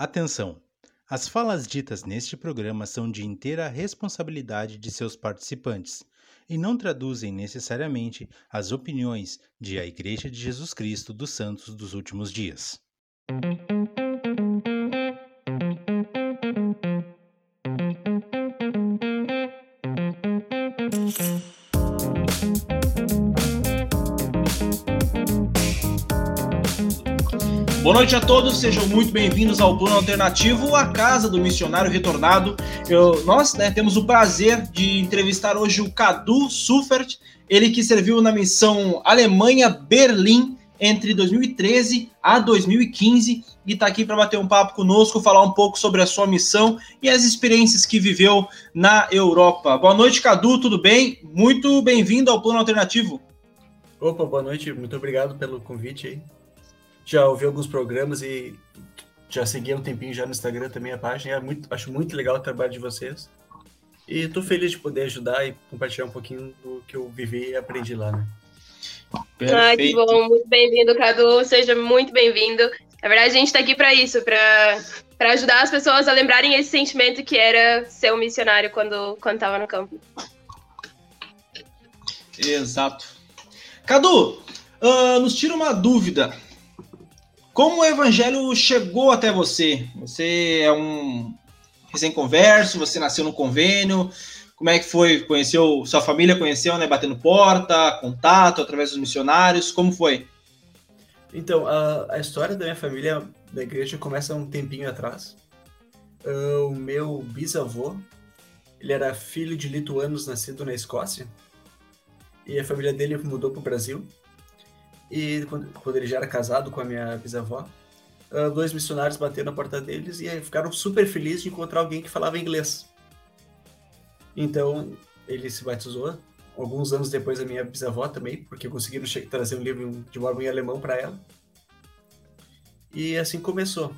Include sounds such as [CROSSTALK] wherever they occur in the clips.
Atenção! As falas ditas neste programa são de inteira responsabilidade de seus participantes e não traduzem necessariamente as opiniões de a Igreja de Jesus Cristo dos Santos dos Últimos Dias. Boa noite a todos, sejam muito bem-vindos ao Plano Alternativo, a casa do missionário retornado. Eu, nós né, temos o prazer de entrevistar hoje o Cadu Suffert, ele que serviu na missão Alemanha-Berlim entre 2013 a 2015 e está aqui para bater um papo conosco, falar um pouco sobre a sua missão e as experiências que viveu na Europa. Boa noite, Cadu, tudo bem? Muito bem-vindo ao Plano Alternativo. Opa, boa noite, muito obrigado pelo convite aí já ouvi alguns programas e já segui há um tempinho já no Instagram também a página. É muito, acho muito legal o trabalho de vocês. E estou feliz de poder ajudar e compartilhar um pouquinho do que eu vivi e aprendi lá, né? Ah, que bom, muito bem-vindo, Cadu. Seja muito bem-vindo. Na verdade, a gente está aqui para isso, para ajudar as pessoas a lembrarem esse sentimento que era ser um missionário quando estava no campo. Exato. Cadu, uh, nos tira uma dúvida. Como o evangelho chegou até você? Você é um recém-converso, você nasceu no convênio, como é que foi? Conheceu, sua família conheceu, né? Batendo porta, contato através dos missionários, como foi? Então, a, a história da minha família da igreja começa um tempinho atrás. Uh, o meu bisavô, ele era filho de lituanos nascido na Escócia, e a família dele mudou para o Brasil. E quando, quando ele já era casado com a minha bisavó, uh, dois missionários bateram na porta deles e ficaram super felizes de encontrar alguém que falava inglês. Então, ele se batizou alguns anos depois da minha bisavó também, porque conseguiram trazer um livro de mormon em alemão para ela. E assim começou.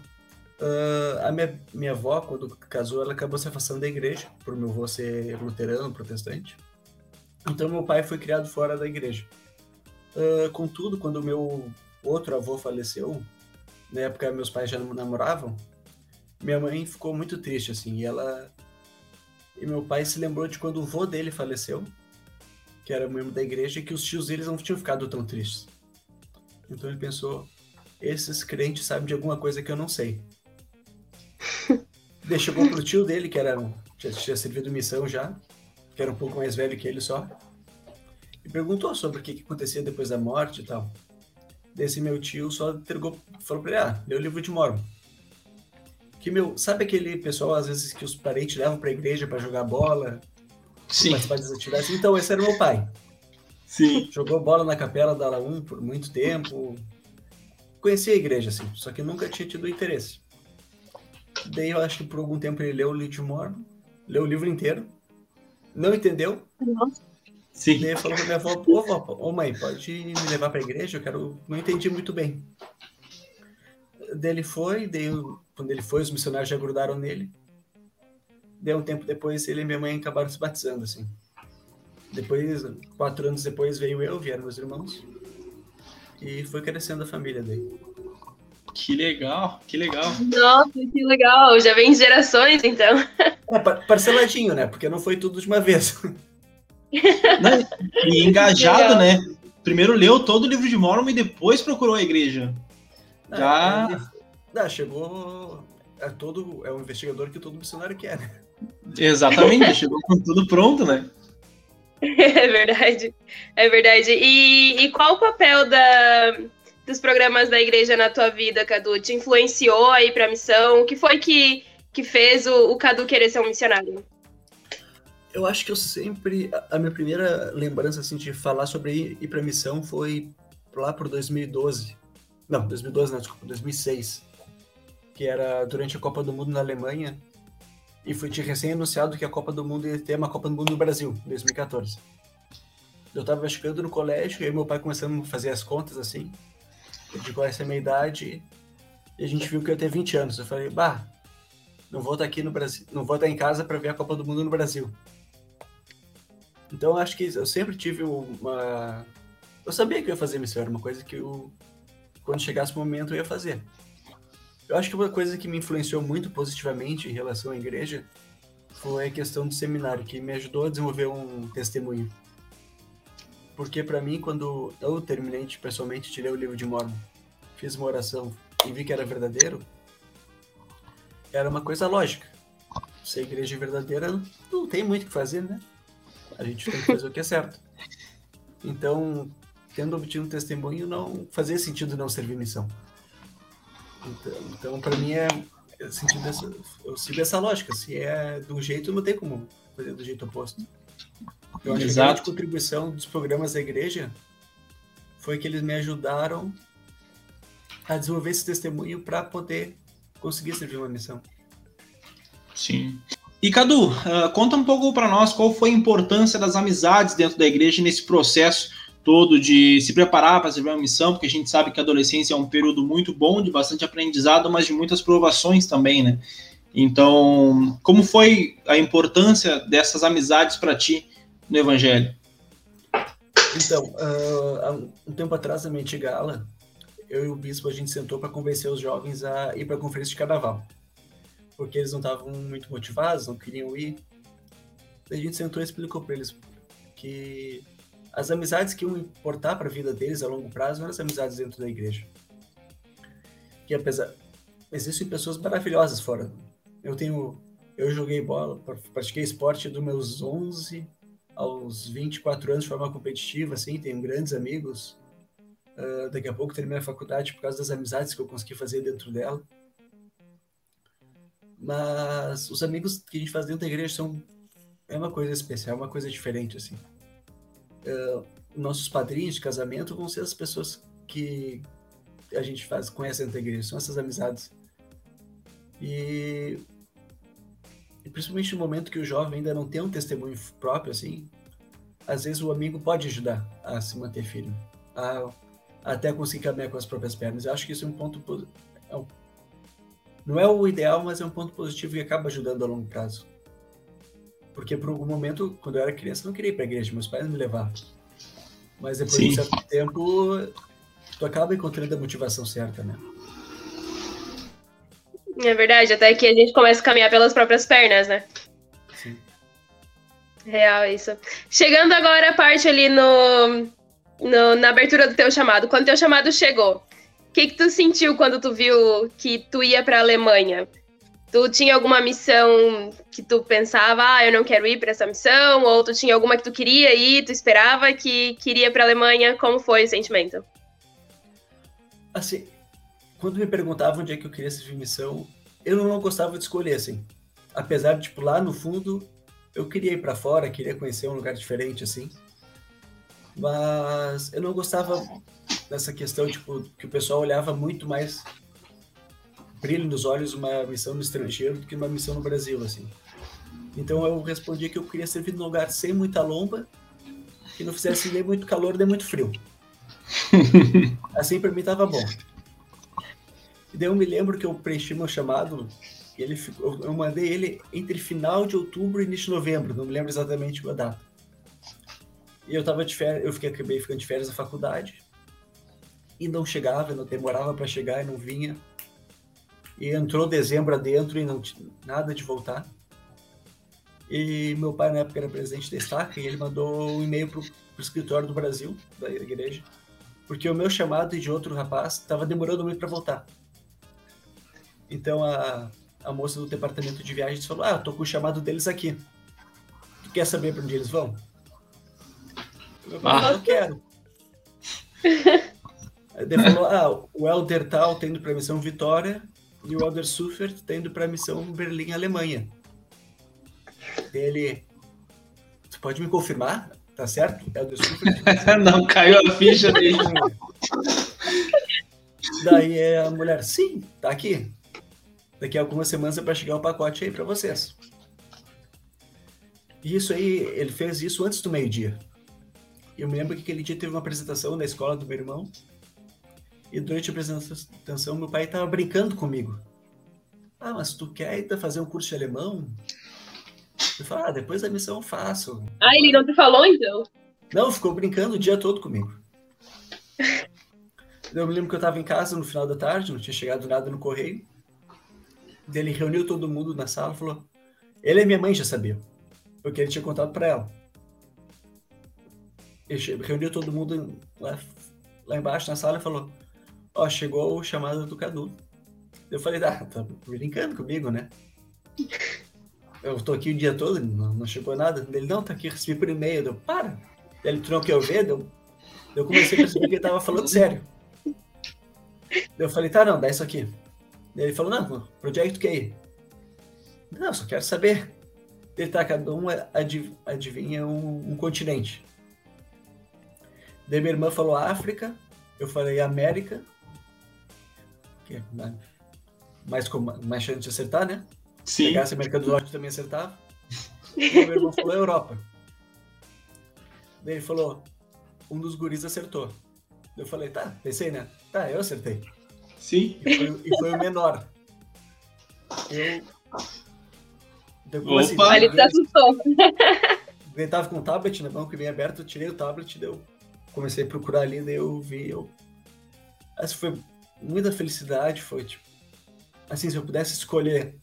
Uh, a minha, minha avó, quando casou, ela acabou se afastando da igreja, por meu avô ser luterano, protestante. Então, meu pai foi criado fora da igreja. Uh, contudo, quando meu outro avô faleceu, na época meus pais já namoravam, minha mãe ficou muito triste, assim, e ela... E meu pai se lembrou de quando o vô dele faleceu, que era membro da igreja, e que os tios deles não tinham ficado tão tristes. Então ele pensou, esses crentes sabem de alguma coisa que eu não sei. [LAUGHS] Chegou pro tio dele, que era tinha, tinha servido missão já, que era um pouco mais velho que ele só, e perguntou sobre o que, que acontecia depois da morte e tal. Desse meu tio só entregou, falou pra ele, ah, leu o livro de Mormon. Que, meu, sabe aquele pessoal, às vezes, que os parentes levam pra igreja para jogar bola? Sim. Participar das atividades? Então, esse era meu pai. Sim. Jogou bola na capela da Ala1 por muito tempo. Conhecia a igreja, assim, só que nunca tinha tido interesse. Daí, eu acho que por algum tempo ele leu o livro de Mormon, leu o livro inteiro, não entendeu, Nossa. Sim. Daí falou pra minha avó, ô, vó, ô mãe, pode me levar pra igreja? Eu quero. Não entendi muito bem. Daí ele foi, daí, quando ele foi, os missionários já grudaram nele. Daí um tempo depois, ele e minha mãe acabaram se batizando, assim. Depois, quatro anos depois, veio eu, vieram meus irmãos. E foi crescendo a família daí. Que legal, que legal. Nossa, que legal. Já vem gerações, então. É, parceladinho, né? Porque não foi tudo de uma vez. Não, e [LAUGHS] engajado, né? Primeiro leu todo o livro de Mormon e depois procurou a igreja. Já. Ah, chegou. É, todo, é um investigador que todo missionário quer, né? Exatamente, chegou com tudo pronto, né? [LAUGHS] É verdade. É verdade. E, e qual o papel da, dos programas da igreja na tua vida, Cadu? Te influenciou aí pra missão? O que foi que, que fez o, o Cadu querer ser um missionário? Eu acho que eu sempre. A minha primeira lembrança assim, de falar sobre ir, ir para missão foi lá por 2012. Não, 2012 não, desculpa, 2006. Que era durante a Copa do Mundo na Alemanha. E foi recém anunciado que a Copa do Mundo ia ter uma Copa do Mundo no Brasil, em 2014. Eu tava chegando no colégio, e aí meu pai começando a fazer as contas assim. Eu digo, essa é a minha idade. E a gente viu que eu ia ter 20 anos. Eu falei, bah, não vou estar aqui no Brasil, não vou estar em casa para ver a Copa do Mundo no Brasil. Então, acho que eu sempre tive uma. Eu sabia que eu ia fazer missão, era uma coisa que eu, quando chegasse o momento, eu ia fazer. Eu acho que uma coisa que me influenciou muito positivamente em relação à igreja foi a questão do seminário, que me ajudou a desenvolver um testemunho. Porque para mim, quando eu terminei pessoalmente, tirei o livro de Mormon, fiz uma oração e vi que era verdadeiro, era uma coisa lógica. Se a igreja é verdadeira, não tem muito o que fazer, né? A gente tem que fazer o que é certo. Então, tendo obtido um testemunho, não fazia sentido não servir missão. Então, então para mim é, é sentido dessa, eu sigo essa lógica. Se é do jeito, não tem como fazer do jeito oposto. Eu acho Exato. que a contribuição dos programas da igreja foi que eles me ajudaram a desenvolver esse testemunho para poder conseguir servir uma missão. Sim. E Cadu, uh, conta um pouco para nós qual foi a importância das amizades dentro da igreja nesse processo todo de se preparar para servir uma missão, porque a gente sabe que a adolescência é um período muito bom, de bastante aprendizado, mas de muitas provações também, né? Então, como foi a importância dessas amizades para ti no Evangelho? Então, uh, um tempo atrás, na antiga aula, eu e o bispo a gente sentou para convencer os jovens a ir para a conferência de carnaval, porque eles não estavam muito motivados, não queriam ir. a gente sentou e explicou para eles que as amizades que iam importar para a vida deles a longo prazo eram as amizades dentro da igreja. Que apesar existem pessoas maravilhosas fora. Eu tenho eu joguei bola, pratiquei esporte dos meus 11 aos 24 anos de forma competitiva, assim, tenho grandes amigos. Uh, daqui a pouco terminei a faculdade por causa das amizades que eu consegui fazer dentro dela. Mas os amigos que a gente faz dentro da igreja são é uma coisa especial, uma coisa diferente, assim uh, nossos padrinhos de casamento vão ser as pessoas que a gente faz, conhece dentro da igreja, são essas amizades. E, e, principalmente no momento que o jovem ainda não tem um testemunho próprio, assim, às vezes o amigo pode ajudar a se manter firme, a, a até conseguir caminhar com as próprias pernas. Eu acho que isso é um ponto. É um, não é o ideal, mas é um ponto positivo e acaba ajudando a longo prazo. Porque por algum momento, quando eu era criança, eu não queria ir pra igreja, meus pais me levavam. Mas depois Sim. de um certo tempo, tu acaba encontrando a motivação certa, né? É verdade, até que a gente começa a caminhar pelas próprias pernas, né? Sim. Real isso. Chegando agora a parte ali no, no na abertura do teu chamado. Quando teu chamado chegou, o que, que tu sentiu quando tu viu que tu ia para a Alemanha? Tu tinha alguma missão que tu pensava, ah, eu não quero ir para essa missão, ou tu tinha alguma que tu queria ir, tu esperava que queria para a Alemanha? Como foi o sentimento? Assim, quando me perguntavam onde é que eu queria servir missão, eu não gostava de escolher assim. Apesar de tipo lá no fundo eu queria ir para fora, queria conhecer um lugar diferente assim. Mas eu não gostava dessa questão tipo que o pessoal olhava muito mais brilho nos olhos uma missão no estrangeiro do que uma missão no Brasil, assim. Então eu respondi que eu queria servir num lugar sem muita lomba, que não fizesse nem muito calor nem muito frio. [LAUGHS] assim para mim tava bom. E daí eu me lembro que eu preenchi meu chamado, ele ficou, eu mandei ele entre final de outubro e início de novembro, não me lembro exatamente a data. E eu tava de férias, eu fiquei, acabei ficando de férias na faculdade, e não chegava, não demorava para chegar e não vinha. E entrou dezembro adentro e não tinha nada de voltar. E meu pai, na época, era presidente da estaca e ele mandou um e-mail pro, pro escritório do Brasil, da igreja, porque o meu chamado e de outro rapaz estava demorando muito para voltar. Então a, a moça do departamento de viagens falou: Ah, tô com o chamado deles aqui. Tu quer saber para onde eles vão? Eu falei, ah. eu quero. [LAUGHS] Ele falou: Ah, o Elder tal tá indo para a missão Vitória e o Elder Suffert tá indo para a missão Berlim, Alemanha. Ele. Tu pode me confirmar? Tá certo? Elder Suffert? [LAUGHS] Não caiu a ficha dele. Daí é a mulher, sim, tá aqui. Daqui a algumas semanas é para chegar o pacote aí para vocês. E isso aí, ele fez isso antes do meio-dia. Eu me lembro que aquele dia teve uma apresentação na escola do meu irmão e durante a apresentação, meu pai estava brincando comigo. Ah, mas tu quer fazer um curso de alemão? Eu falei, ah, depois da missão eu faço. Ah, ele não te falou então? Não, ficou brincando o dia todo comigo. eu me lembro que eu estava em casa no final da tarde, não tinha chegado nada no correio. Ele reuniu todo mundo na sala e falou: Ele e minha mãe já sabiam, porque ele tinha contado para ela. Ele reuniu todo mundo lá, lá embaixo na sala e falou: Ó, chegou o chamado do Cadu. Eu falei: Ah, tá brincando comigo, né? [LAUGHS] Eu tô aqui o dia todo, não, não chegou nada. Ele: Não, tá aqui, recebi por e-mail. Eu: Para. Ele não quer ver, deu. Eu comecei a perceber que ele tava falando sério. Eu falei: Tá, não, dá isso aqui. Ele falou: Não, Project K. Não, só quero saber. Ele tá, cada um adiv adivinha um, um continente. Daí minha irmã falou África, eu falei América, que é mais, mais chance de acertar, né? Sim. Pegasse a América do Norte também acertava. E meu irmão falou Europa. Daí ele falou, um dos guris acertou. Eu falei, tá, pensei, né? Tá, eu acertei. Sim. E foi, e foi o menor. Eu. Depois, assim, Opa! Assim, ele se assustou. [LAUGHS] Ele tava com o tablet na mão que vem aberto, eu tirei o tablet, deu comecei a procurar ali, daí eu vi, eu... Essa foi muita felicidade, foi tipo... Assim, se eu pudesse escolher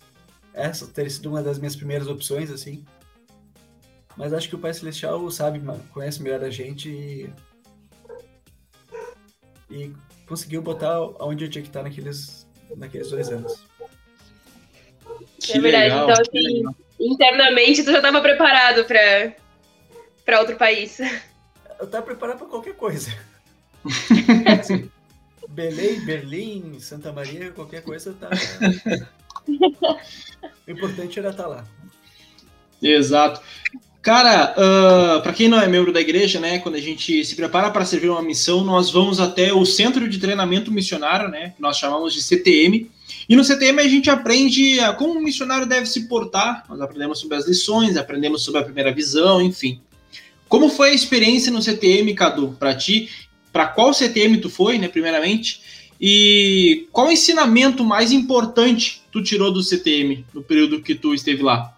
essa, teria sido uma das minhas primeiras opções, assim. Mas acho que o Pai Celestial sabe, conhece melhor a gente e... E conseguiu botar onde eu tinha que estar naqueles, naqueles dois anos. Que é verdade, legal, então assim, internamente tu já estava preparado para outro país eu tava preparado para qualquer coisa. [LAUGHS] assim, Belém, Berlim, Santa Maria, qualquer coisa tá. [LAUGHS] o importante era estar tá lá. Exato. Cara, uh, para quem não é membro da igreja, né, quando a gente se prepara para servir uma missão, nós vamos até o Centro de Treinamento Missionário, né, que nós chamamos de CTM. E no CTM a gente aprende a como um missionário deve se portar. Nós aprendemos sobre as lições, aprendemos sobre a primeira visão, enfim. Como foi a experiência no CTM, Cadu, para ti? Para qual CTM tu foi, né, primeiramente? E qual ensinamento mais importante tu tirou do CTM no período que tu esteve lá?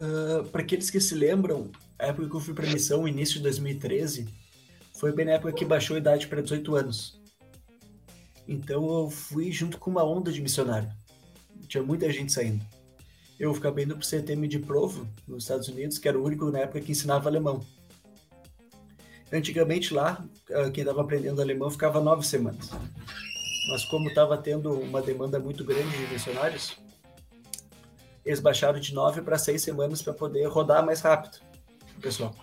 Uh, ah, para aqueles que se lembram, a época que eu fui para missão, início de 2013, foi bem na época que baixou a idade para 18 anos. Então eu fui junto com uma onda de missionário. Tinha muita gente saindo eu acabei indo para o CTM de Provo, nos Estados Unidos, que era o único na época que ensinava alemão. Antigamente lá, ah, quem estava aprendendo alemão ficava nove semanas. Mas como estava tendo uma demanda muito grande de missionários, eles baixaram de nove para seis semanas para poder rodar mais rápido, pessoal.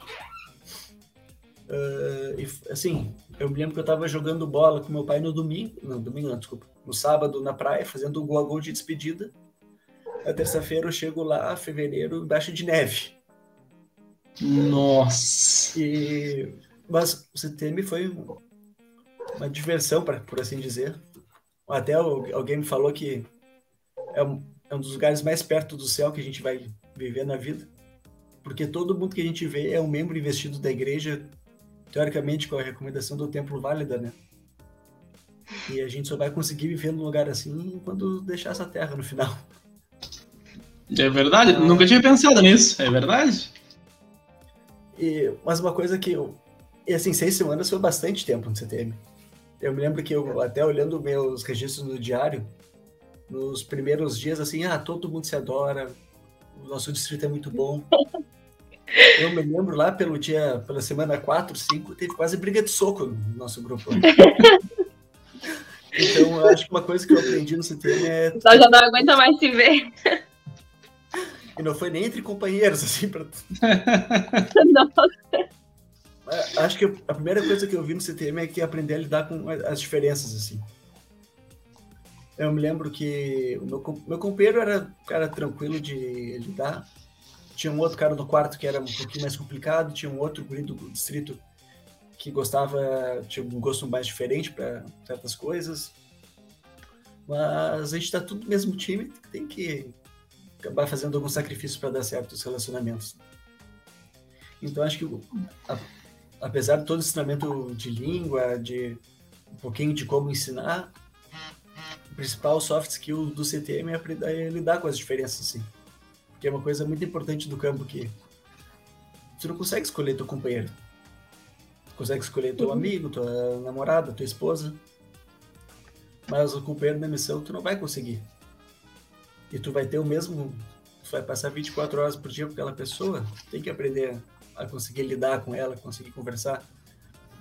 Uh, e, assim, eu me lembro que eu estava jogando bola com meu pai no domingo, não, domingo não, desculpa, no sábado na praia, fazendo o gol de despedida. Na terça-feira eu chego lá, fevereiro, embaixo de neve. Nossa! E... Mas o CTM foi uma diversão, pra, por assim dizer. Até alguém me falou que é um, é um dos lugares mais perto do céu que a gente vai viver na vida. Porque todo mundo que a gente vê é um membro investido da igreja, teoricamente com a recomendação do templo válida, né? E a gente só vai conseguir viver num lugar assim quando deixar essa terra no final. É verdade, nunca tinha pensado nisso, é verdade. E, mas uma coisa que eu. E assim, seis semanas foi bastante tempo no CTM. Eu me lembro que eu, até olhando meus registros no diário, nos primeiros dias, assim, ah, todo mundo se adora, o nosso distrito é muito bom. [LAUGHS] Eu me lembro lá pelo dia, pela semana 4, 5, teve quase briga de soco no nosso grupo. [LAUGHS] então, eu acho que uma coisa que eu aprendi no CTM é. Então já não aguenta mais se ver. E não foi nem entre companheiros, assim, pra. [LAUGHS] Nossa. Acho que a primeira coisa que eu vi no CTM é que aprender a lidar com as diferenças, assim. Eu me lembro que o meu, meu companheiro era cara tranquilo de lidar. Tinha um outro cara no quarto que era um pouquinho mais complicado, tinha um outro guri do distrito que gostava, tinha um gosto mais diferente para certas coisas. Mas a gente tá tudo no mesmo time, tem que acabar fazendo alguns sacrifícios para dar certo os relacionamentos. Então acho que a, apesar de todo o ensinamento de língua, de um pouquinho de como ensinar, o principal soft skill do CTM é aprender a lidar com as diferenças, assim. Que é uma coisa muito importante do campo que você não consegue escolher teu companheiro. Tu consegue escolher teu uhum. amigo, tua namorada, tua esposa. Mas o companheiro da missão tu não vai conseguir. e tu vai ter o mesmo. Tu vai passar 24 horas por dia com aquela pessoa, tem que aprender a conseguir lidar com ela, conseguir conversar,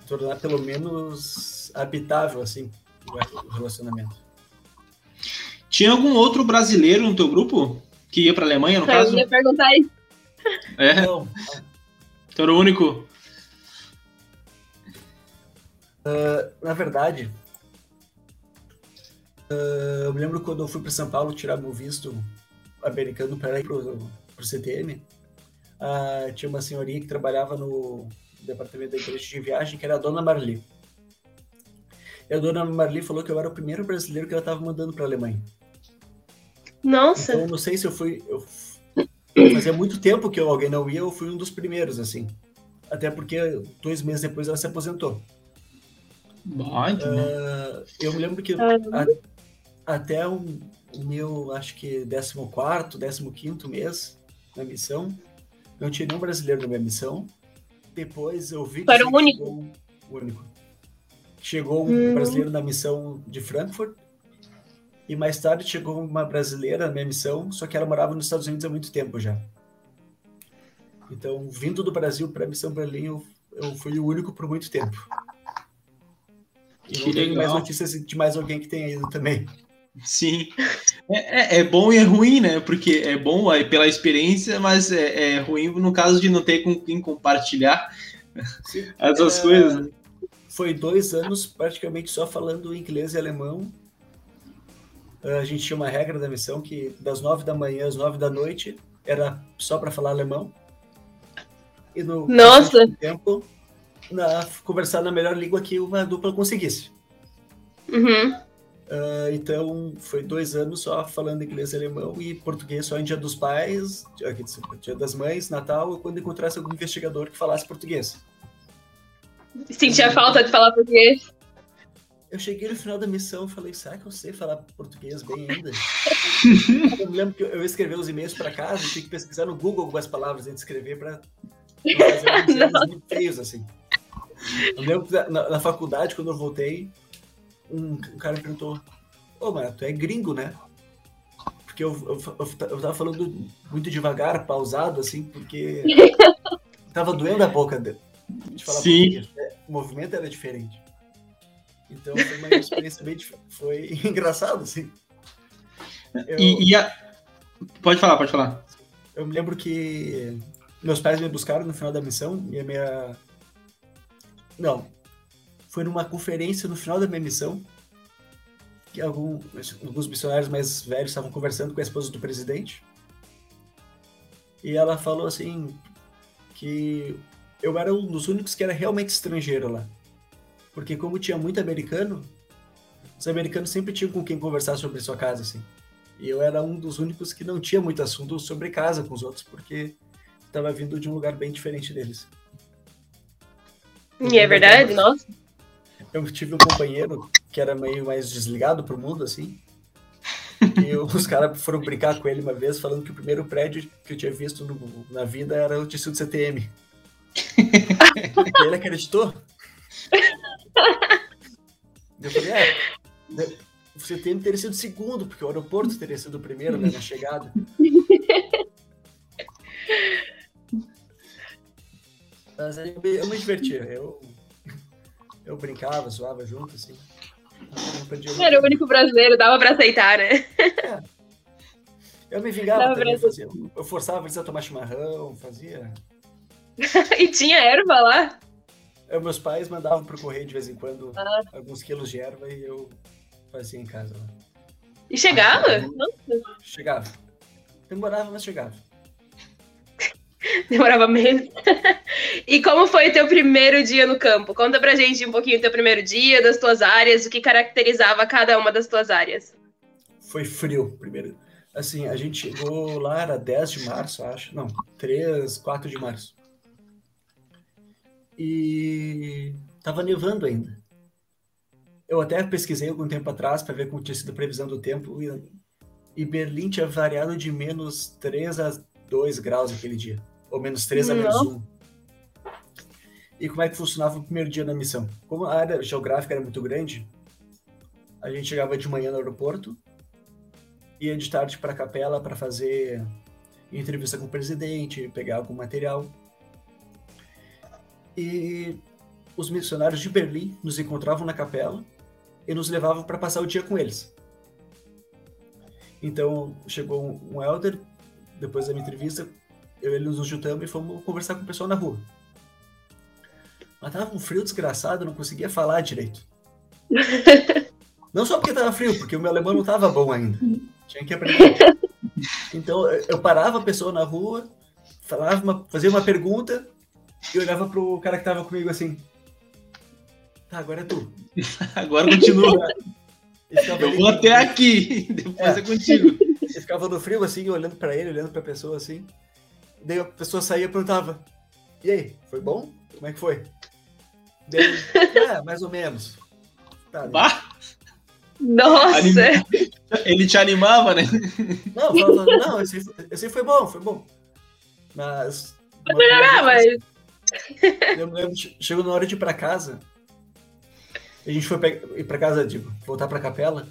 tornar pelo menos habitável, assim, o relacionamento. Tinha algum outro brasileiro no teu grupo que ia para Alemanha, no Eu caso? ia perguntar isso. É, Não, tu era o único. na verdade, ah, eu me lembro quando eu fui para São Paulo tirar meu visto americano para ir pro, pro CTM, ah, tinha uma senhorinha que trabalhava no departamento da igreja de viagem, que era a dona Marli. E a dona Marli falou que eu era o primeiro brasileiro que ela estava mandando para a Alemanha. Nossa. Então, eu não sei se eu fui. Eu, fazia muito tempo que eu, alguém não ia, eu fui um dos primeiros, assim. Até porque dois meses depois ela se aposentou. Ah, entendi. Ah, eu me lembro que a- até o o meu, acho que 14, 15 mês na missão, não tinha nenhum brasileiro na minha missão. Depois eu vi Tu era o que único? chegou um- o único. Chegou um Hum. brasileiro na missão de Frankfurt. E mais tarde chegou uma brasileira na minha missão, só que ela morava nos Estados Unidos há muito tempo já. Então, vindo do Brasil para a missão Berlim, eu, eu fui o único por muito tempo. E Que não tenho mais notícias de mais alguém que tenha ido também. Sim. É, é- é bom e é ruim, né? Porque é bom aí pela experiência, mas é, é ruim no caso de não ter com quem compartilhar Sim. [LAUGHS] essas É, coisas. né? Foi dois anos praticamente só falando inglês e alemão. Ah, A gente tinha uma regra da missão que das nove da manhã às nove da noite era só para falar alemão. E no Nossa! tempo na, conversar na melhor língua que uma dupla conseguisse. Uhum. Ah, então foi dois anos só falando inglês e alemão e português só em Dia dos Pais, Dia das Mães, Natal, ou quando encontrasse algum investigador que falasse português. Sentia falta de falar português. Eu cheguei no final da missão e falei, será que eu sei falar português bem ainda? [LAUGHS] eu me lembro que eu escrevi os e-mails para casa e tinha que pesquisar no Google algumas palavras antes de escrever para [LAUGHS] fazer erros muito feios, assim. Eu lembro que na, na faculdade, quando eu voltei, um, um cara me perguntou, ô, mano, tu é gringo, né? Porque eu, eu, eu, eu tava falando muito devagar, pausado, assim, porque [LAUGHS] tava doendo a boca de, de falar Sim. português. É, O movimento era diferente. Então foi uma experiência bem foi [LAUGHS] engraçado, assim. Eu, E, e a... Pode falar, pode falar. eu me lembro que meus pais me buscaram no final da missão e a minha. Não. Foi numa conferência no final da minha missão que algum, alguns missionários mais velhos estavam conversando com a esposa do presidente. E ela falou assim que eu era um dos únicos que era realmente estrangeiro lá. Porque como tinha muito americano, os americanos sempre tinham com quem conversar sobre sua casa, assim. E eu era um dos únicos que não tinha muito assunto sobre casa com os outros, porque estava vindo de um lugar bem diferente deles. E é verdade? Nossa. Eu tive um companheiro que era meio mais desligado pro mundo, assim. E [LAUGHS] os caras foram brincar com ele uma vez, falando que o primeiro prédio que eu tinha visto no- na vida era o Distrito CTM. e ele acreditou. Eu falei, é, né, o CTM teria sido o segundo, porque o aeroporto teria sido o primeiro né, na chegada. [LAUGHS] Mas eu me, divertia, eu, eu brincava, zoava junto, assim. Era o único brasileiro, dava pra aceitar, né? Eu me vingava também, Brasil. fazia, eu forçava eles a tomar chimarrão, fazia... [LAUGHS] E tinha erva lá. Eu, meus pais mandavam pro correio de vez em quando Ah. alguns quilos de erva e eu fazia em casa. lá. E chegava? Chegava. Demorava, mas chegava. [LAUGHS] Demorava mesmo. e como foi o teu primeiro dia no campo? Conta pra gente um pouquinho do teu primeiro dia, das tuas áreas, o que caracterizava cada uma das tuas áreas. Foi frio, primeiro. Assim, a gente chegou lá, era 10 de março, acho. Não, 3, 4 de março. E tava nevando ainda. Eu até pesquisei algum tempo atrás para ver como tinha sido a previsão do tempo e, e Berlim tinha variado de menos 3 a 2 graus aquele dia. Ou menos 3 a menos 1. E como é que funcionava o primeiro dia na missão? Como a área geográfica era muito grande, a gente chegava de manhã no aeroporto, ia de tarde para a capela para fazer entrevista com o presidente, pegar algum material. E os missionários de Berlim nos encontravam na capela e nos levavam para passar o dia com eles. Então chegou um elder, depois da minha entrevista, eu e ele nos juntamos e fomos conversar com o pessoal na rua. Mas tava um frio desgraçado, não conseguia falar direito. [LAUGHS] Não só porque tava frio, porque o meu alemão não tava bom ainda. Tinha que aprender. [LAUGHS] Então eu parava a pessoa na rua, falava uma, fazia uma pergunta e olhava pro cara que tava comigo assim. Tá, agora é tu. [LAUGHS] agora continua. Eu vou até aqui, depois é, é contigo. Eu ficava no frio assim, olhando para ele, olhando pra pessoa assim. Daí a pessoa saía e perguntava: E aí, foi bom? Como é que foi? Daí, [LAUGHS] é, mais ou menos. Tá, bah! Nossa! Ele te animava, né? [LAUGHS] Não, falava, não, esse, esse foi bom, foi bom. Mas. Pode melhorar, mas. [LAUGHS] Eu me lembro, chegou na hora de ir pra casa. A gente foi ir pra casa, digo, voltar pra capela.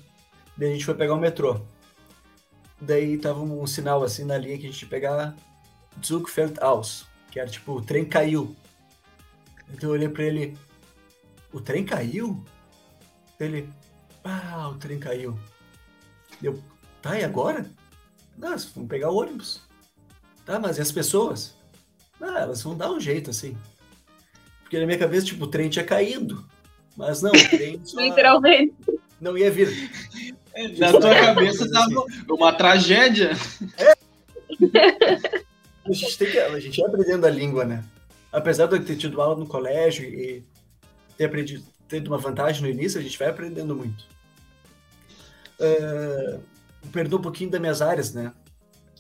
Daí a gente foi pegar o metrô. Daí tava um sinal assim na linha que a gente ia pegar Zug fällt aus, que era tipo, o trem caiu. Então eu olhei pra ele, o trem caiu? Ele, ah, o trem caiu. Eu, tá, e agora? Nossa, vamos pegar o ônibus. Tá, mas e as pessoas? Ah, elas vão dar um jeito, assim. Porque na minha cabeça, tipo, o trem tinha caído. Mas não, o trem [LAUGHS] só... Literalmente. Não ia vir. Na tua cabeça tava uma tragédia. É. [LAUGHS] A gente, tem que, a gente ia aprendendo a língua, né? Apesar de eu ter tido aula no colégio e ter aprendido, ter uma vantagem no início, a gente vai aprendendo muito. Uh, perdeu um pouquinho das minhas áreas, né?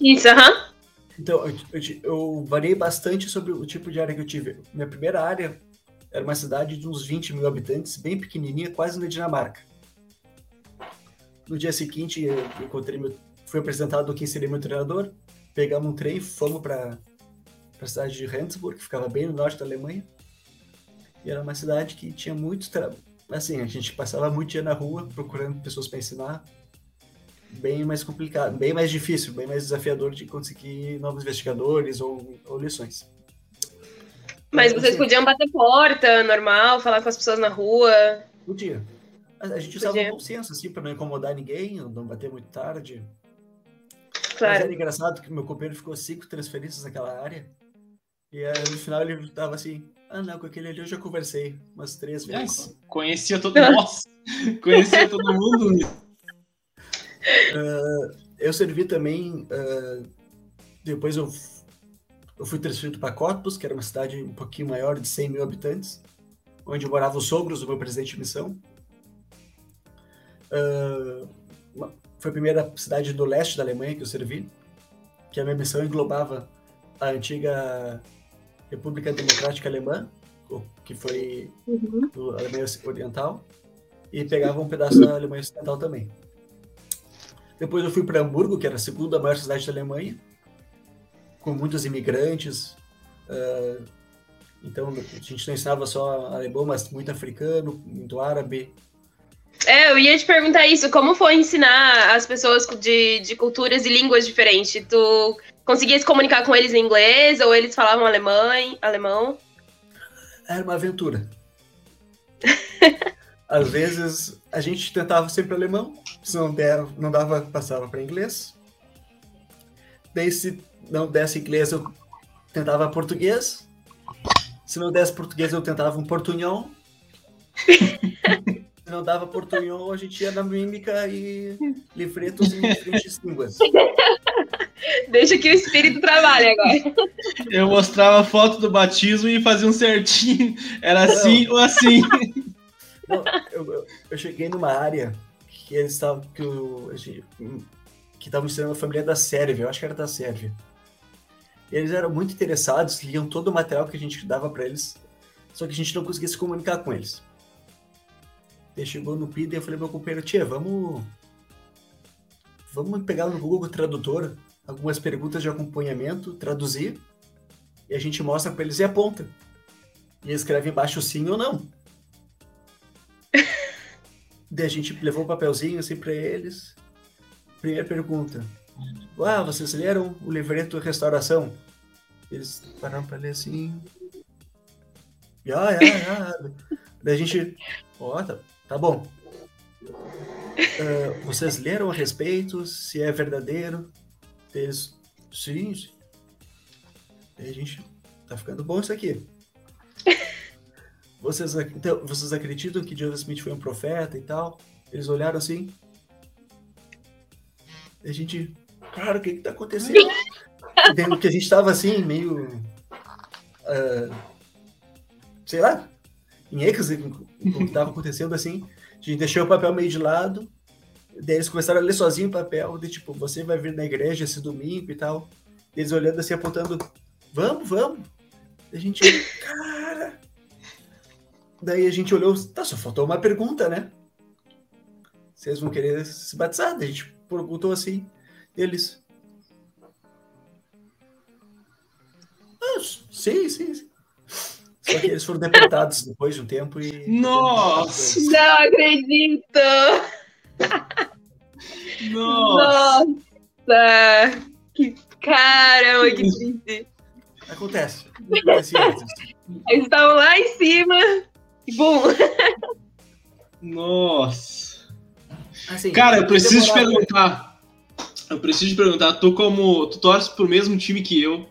Isso, aham. Uh -huh. Então, eu, eu, eu, variei bastante sobre o tipo de área que eu tive. Minha primeira área era uma cidade de uns 20 mil habitantes, bem pequenininha, quase na Dinamarca. No dia seguinte, eu encontrei meu, fui apresentado quem seria meu treinador, pegamos um trem, fomos para a cidade de Rendsburg, que ficava bem no norte da Alemanha. E era uma cidade que tinha muito assim, a gente passava muito dia na rua procurando pessoas para ensinar. Bem mais complicado, bem mais difícil, bem mais desafiador de conseguir novos investigadores ou, ou lições. Mas vocês assim, podiam bater porta, normal, falar com as pessoas na rua? Podia. A, gente usava um bom senso, assim, para não incomodar ninguém, não bater muito tarde. Claro. Mas era engraçado que meu companheiro ficou cinco transferências naquela área. E aí, no final ele tava assim, ah não, com aquele ali eu já conversei umas três vezes. conhecia todo mundo. [LAUGHS] conhecia todo mundo. Uh, eu servi também. Uh, depois eu, eu fui transferido para Cottbus, que era uma cidade um pouquinho maior, de 100 mil habitantes, onde moravam os sogros do meu presidente de missão. Uh, foi a primeira cidade do leste da Alemanha que eu servi, que a minha missão englobava a antiga República Democrática Alemã, que foi uhum. a Alemanha Oriental, e pegava um pedaço da Alemanha Ocidental também. Depois eu fui para Hamburgo, que era a segunda maior cidade da Alemanha, com muitos imigrantes. Uh, então a gente não ensinava só alemão, mas muito africano, muito árabe, é, eu ia te perguntar isso. Como foi ensinar as pessoas de, de culturas e línguas diferentes? Tu conseguia se comunicar com eles em inglês ou eles falavam alemão? alemão? Era uma aventura. [LAUGHS] Às vezes a gente tentava sempre alemão, se não, der, não dava, passava para inglês. Daí, se não desse inglês, eu tentava português. Se não desse português, eu tentava um portunhol. [LAUGHS] não dava portunhol, a gente ia na mímica e livretos em diferentes línguas. Deixa que o espírito trabalhe agora. Eu mostrava foto do batismo e fazia um certinho. Era não. assim ou assim. Não, eu, eu, cheguei numa área que eles estavam. que, estavam ensinando a família da Sérvia, eu acho que era da Sérvia. E eles eram muito interessados, liam todo o material que a gente dava para eles, só que a gente não conseguia se comunicar com eles. Ele chegou no PID e eu falei meu companheiro, tia, vamos. Vamos pegar no Google Tradutor algumas perguntas de acompanhamento, traduzir, e a gente mostra para eles e aponta. E escreve embaixo sim ou não. [LAUGHS] Daí a gente levou um papelzinho assim para eles. primeira pergunta. Ah, vocês leram o livreto Restauração? Eles pararam pra ler assim. Ah, é, é. Daí a gente. Ó, oh, tá, tá bom. Uh, vocês leram a respeito? Se é verdadeiro? Eles. Sim, sim. Daí a gente. Tá ficando bom isso aqui. [LAUGHS] Vocês, então, vocês acreditam que Joseph Smith foi um profeta e tal? Eles olharam assim. E a gente. Cara, o que que tá acontecendo? [LAUGHS] Vendo que a gente tava assim, meio. Uh, sei lá, em êxtase com o que tava acontecendo assim. A gente deixou o papel meio de lado. Daí eles começaram a ler sozinho o papel, de tipo, você vai vir na igreja esse domingo e tal. Eles olhando assim, apontando, vamos, vamos. A gente, cara. Daí a gente olhou, tá, só faltou uma pergunta, né? Vocês vão querer se batizar? Daí a gente perguntou assim, eles. Ah, sim, sim, sim. Só que eles foram deportados depois de um tempo e. [LAUGHS] Nossa! Não acredito! Nossa! Nossa! Que caramba, que triste! Acontece. Acontece Eles estavam lá em cima e bum! Nossa! Assim, Cara, eu preciso te perguntar. Eu preciso te perguntar, tu como. Tu torces pro mesmo time que eu.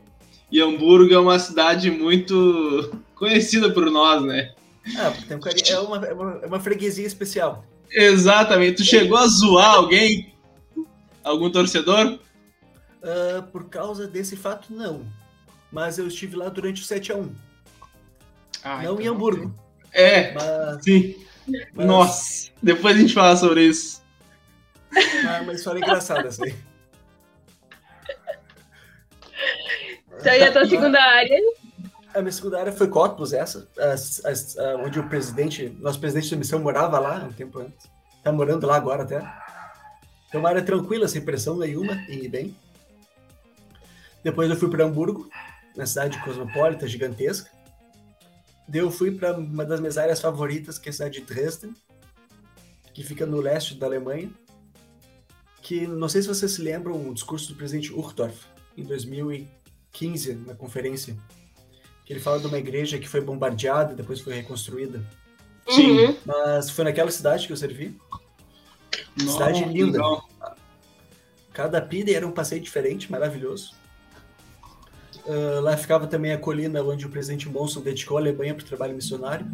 E Hamburgo é uma cidade muito conhecida por nós, né? Ah, tem um carinho, é, uma, é, uma, é uma freguesia especial. Exatamente. Tu chegou a zoar alguém? Algum torcedor? Ah, por causa desse fato, não. Mas eu estive lá durante o 7x1. Ah, não em então- Hamburgo. É, Mas, sim. mas, Nossa. Depois a gente fala sobre isso. mas uma história engraçada essa aí. Então, e a tua segunda área? A minha segunda área foi Cottbus, essa, as- as- a- onde o presidente, nosso presidente da missão morava lá um tempo antes. Tá morando lá agora até. Então, uma área tranquila, sem pressão nenhuma, em bem. Depois eu fui para Hamburgo, na cidade cosmopolita, gigantesca. Daí eu fui para uma das minhas áreas favoritas, que é a cidade de Dresden, que fica no leste da Alemanha. Que não sei se vocês se lembram o discurso do presidente Uchtdorf, em 2015, na conferência que ele fala de uma igreja que foi bombardeada e depois foi reconstruída. Sim. Uhum. Mas foi naquela cidade que eu servi. Cidade Nossa, linda. legal. Cada pida era um passeio diferente, maravilhoso. Ah, lá ficava também a colina onde o presidente Monson dedicou a Alemanha para o trabalho missionário.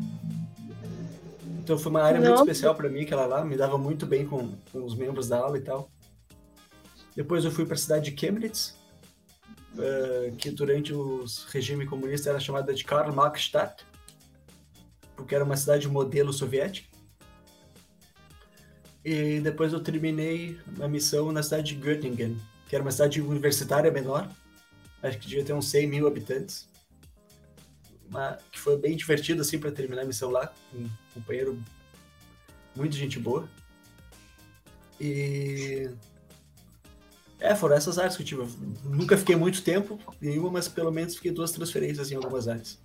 Então foi uma área muito especial para mim, aquela lá, me dava muito bem com, com os membros da aula e tal. Depois eu fui para a cidade de Chemnitz, ah, que durante o regime comunista era chamada de Karl Marxstadt, porque era uma cidade modelo soviética. E depois eu terminei a missão na cidade de Göttingen, que era uma cidade universitária menor, acho que devia ter uns 100 mil habitantes. Mas que foi bem divertido assim para terminar a missão lá, com um companheiro muito gente boa. E é, foram essas áreas que eu tive. Eu nunca fiquei muito tempo em nenhuma, mas pelo menos fiquei duas transferências em algumas áreas.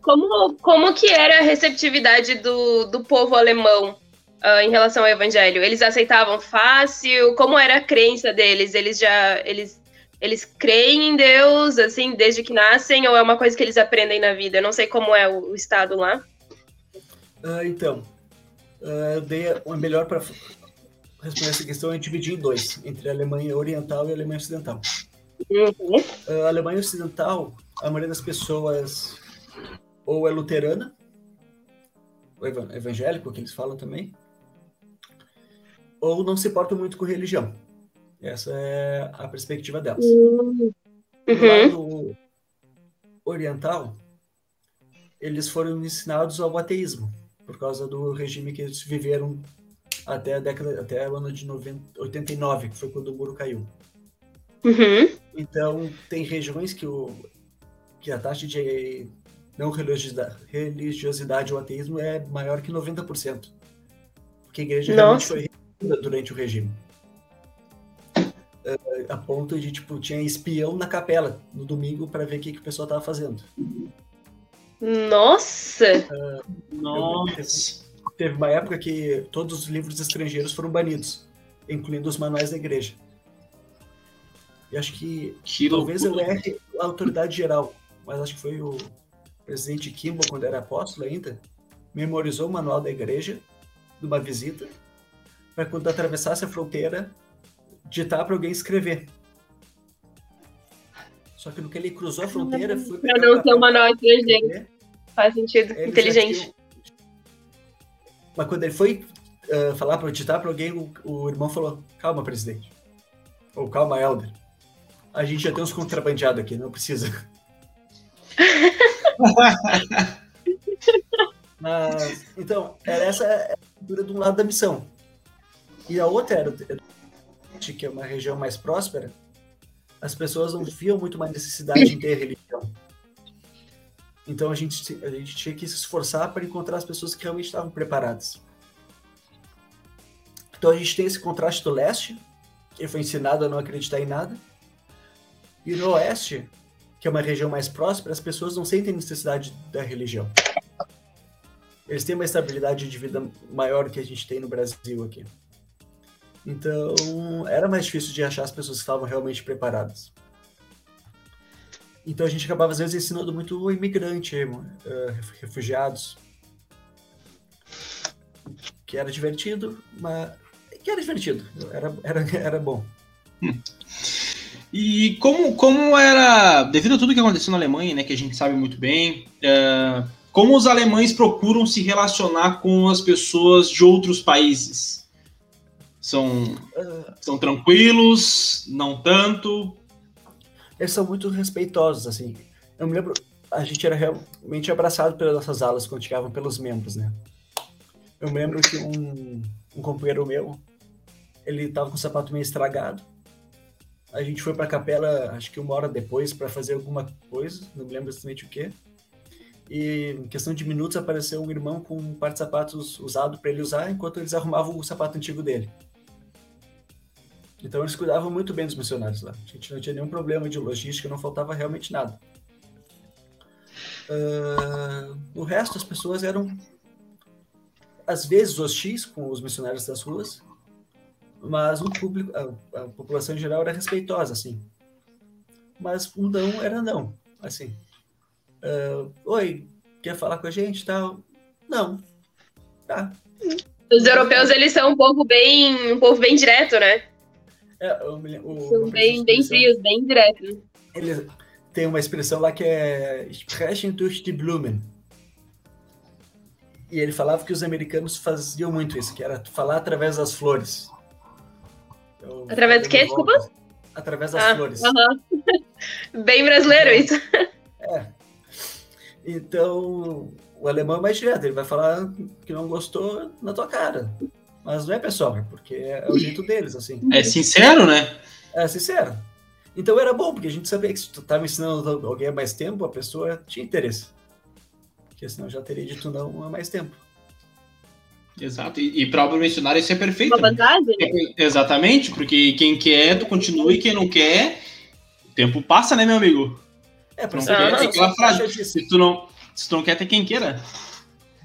Como, como que era a receptividade do, do povo alemão ah, em relação ao evangelho? Eles aceitavam fácil? Como era a crença deles? Eles já eles, eles creem em Deus assim desde que nascem ou é uma coisa que eles aprendem na vida? Eu não sei como é o, o estado lá. Ah, então, eu dei melhor para responder essa questão, eu dividi em dois, entre a Alemanha Oriental e a Alemanha Ocidental. Uhum. A Alemanha Ocidental, a maioria das pessoas ou é luterana, ou evan- evangélico, que eles falam também, ou não se importam muito com religião. Essa é a perspectiva delas. Uhum. Do lado oriental, eles foram ensinados ao ateísmo, por causa do regime que eles viveram até a década, até o ano de 90, 89, que foi quando o muro caiu. Uhum. Então, tem regiões que, o, que a taxa de não religiosidade, religiosidade ou ateísmo é maior que 90%. Porque a igreja realmente Nossa. foi reprimida durante o regime. Eh, A ponto de, tipo, tinha espião na capela no domingo para ver o que, que o pessoal tava fazendo. Nossa! Nossa. Teve uma época que todos os livros estrangeiros foram banidos. incluindo os manuais da igreja. E acho que, Que talvez eu erre a autoridade geral, mas acho que foi o presidente Kimball, quando era apóstolo ainda, memorizou o manual da igreja de uma visita para quando atravessasse a fronteira ditar para alguém escrever. Só que no que ele cruzou a fronteira, foi pegar não o ser um manual estrangeiro. Faz sentido. Inteligente. Mas quando ele foi ah, falar para ditar para alguém, o, o irmão falou: Calma, presidente. Ou calma, Elder. A gente já tem uns contrabandeados aqui, não precisa. [LAUGHS] Mas, então, era essa a cultura de um lado da missão. E a outra era, que é uma região mais próspera, as pessoas não viam muito uma necessidade em ter religião. Então a gente, a gente tinha que se esforçar para encontrar as pessoas que realmente estavam preparadas. Então a gente tem esse contraste do leste, que foi ensinado a não acreditar em nada, e no oeste, que é uma região mais próspera, as pessoas não sentem necessidade da religião. Eles têm uma estabilidade de vida maior que a gente tem no Brasil aqui. Então, era mais difícil de achar as pessoas que estavam realmente preparadas. Então, a gente acabava, às vezes, ensinando muito o imigrante, eh, refugiados. Que era divertido, mas. Que era divertido, era, era, era bom. E como, como era, devido a tudo que aconteceu na Alemanha, né, que a gente sabe muito bem, é, como os alemães procuram se relacionar com as pessoas de outros países? São, Ah, são tranquilos? Não tanto? Eles são muito respeitosos, assim. Eu me lembro, a gente era realmente abraçado pelas nossas alas quando chegavam pelos membros, né? Eu me lembro que um, um companheiro meu, ele tava com o sapato meio estragado. A gente foi pra capela, acho que uma hora depois, para fazer alguma coisa, não me lembro exatamente o que. E em questão de minutos apareceu um irmão com um par de sapatos usado para ele usar, enquanto eles arrumavam o sapato antigo dele. Então eles cuidavam muito bem dos missionários lá. A gente não tinha nenhum problema de logística, não faltava realmente nada. Ah, o resto, as pessoas eram, às vezes, hostis com os missionários das ruas, mas o público, a, a população em geral era respeitosa, assim. Mas um não era não, assim. Ah, Oi, quer falar com a gente tal? Não. Tá. Os europeus, eles são um povo bem, um povo bem direto, né? É, o- São uma bem, bem frios, bem diretos. Ele tem uma expressão lá que é Sprechen durch die Blumen. E ele falava que os americanos faziam muito isso, que era falar através das flores. Eu- Através do quê? Desculpa? Através das Ah, flores. aham. [LAUGHS] Bem brasileiro isso. É. Então, o alemão é mais direto, ele vai falar que não gostou na tua cara. Mas não é pessoal, é porque é o jeito deles, assim. É sincero, né? É sincero. Então era bom, porque a gente sabia que se tu tava ensinando alguém há mais tempo, a pessoa tinha interesse. Porque senão já teria dito não há mais tempo. Exato. E, e para o missionário isso é perfeito. Uma né? vantagem, né? Exatamente, porque quem quer, tu continua, e quem não quer, o tempo passa, né, meu amigo? É, pra Não saber quer, só tem aquela frase. Se tu não, se tu não quer, tem quem queira.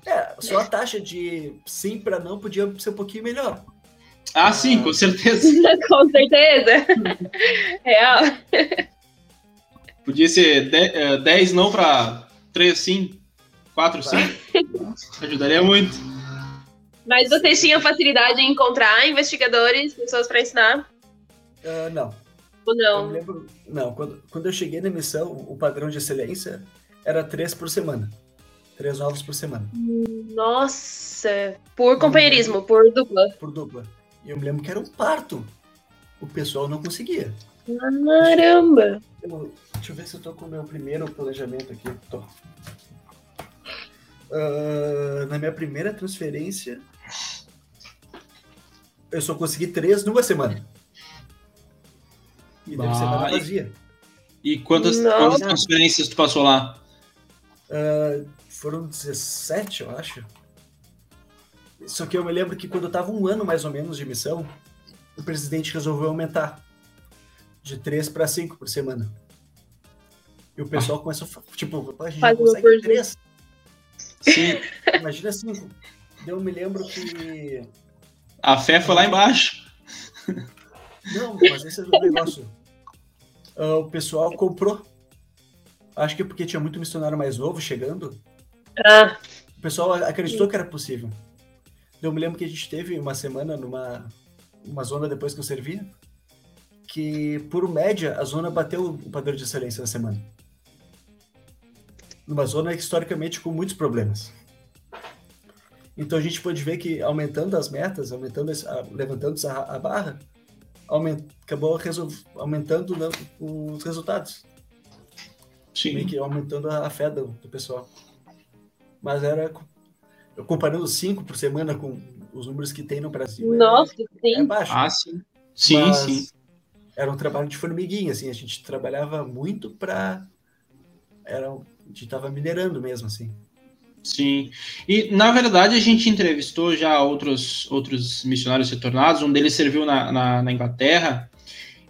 É, só a taxa de sim pra não podia ser um pouquinho melhor. Ah, sim, com certeza. [LAUGHS] Com certeza. Real. Podia ser 10 não para 3 sim, 4 sim. Ajudaria muito. Mas vocês tinham facilidade em encontrar investigadores, pessoas para ensinar? Ah, não. Ou não? lembro. Não, quando, quando eu cheguei na missão, o padrão de excelência era três por semana. Três novos por semana, Nossa. Por companheirismo, por dupla. por dupla. E eu me lembro que era um parto. O pessoal não conseguia. Caramba. Eu- deixa eu ver se eu tô com o meu primeiro planejamento aqui. Tô. Ah, na minha primeira transferência, eu só consegui três numa semana. E deve nada vazia. E quantas, quantas transferências tu passou lá? Foram 17, eu acho. Só que eu me lembro que quando eu tava um ano mais ou menos de missão, o presidente resolveu aumentar de 3 para 5 por semana. E o pessoal começou a falar, tipo, "Pá, a gente Faz consegue por 3. Sim, Imagina 5. Eu me lembro que a fé foi lá embaixo. Não, mas esse é o negócio. Uh, o pessoal comprou. Acho que é porque tinha muito missionário mais novo chegando. Ah. O pessoal acreditou que era possível. Eu me lembro que a gente teve uma semana numa uma zona depois que eu servi, que por média a zona bateu o padrão de excelência na semana. Numa zona historicamente com muitos problemas. Então a gente pode ver que aumentando as metas, aumentando levantando a, a barra, aument, acabou aumentando né, os resultados. Sim. Meio que aumentando a, a fé do, do, pessoal. Mas era comparando cinco por semana com os números que tem no Brasil. É Nossa, é, sim. É baixo. Ah, sim. Sim, Mas sim. Era um trabalho de formiguinha, assim. A gente trabalhava muito para era a gente estava minerando mesmo, assim. Sim. E, na verdade, a gente entrevistou já outros, outros missionários retornados. Um deles serviu na, na, na, Inglaterra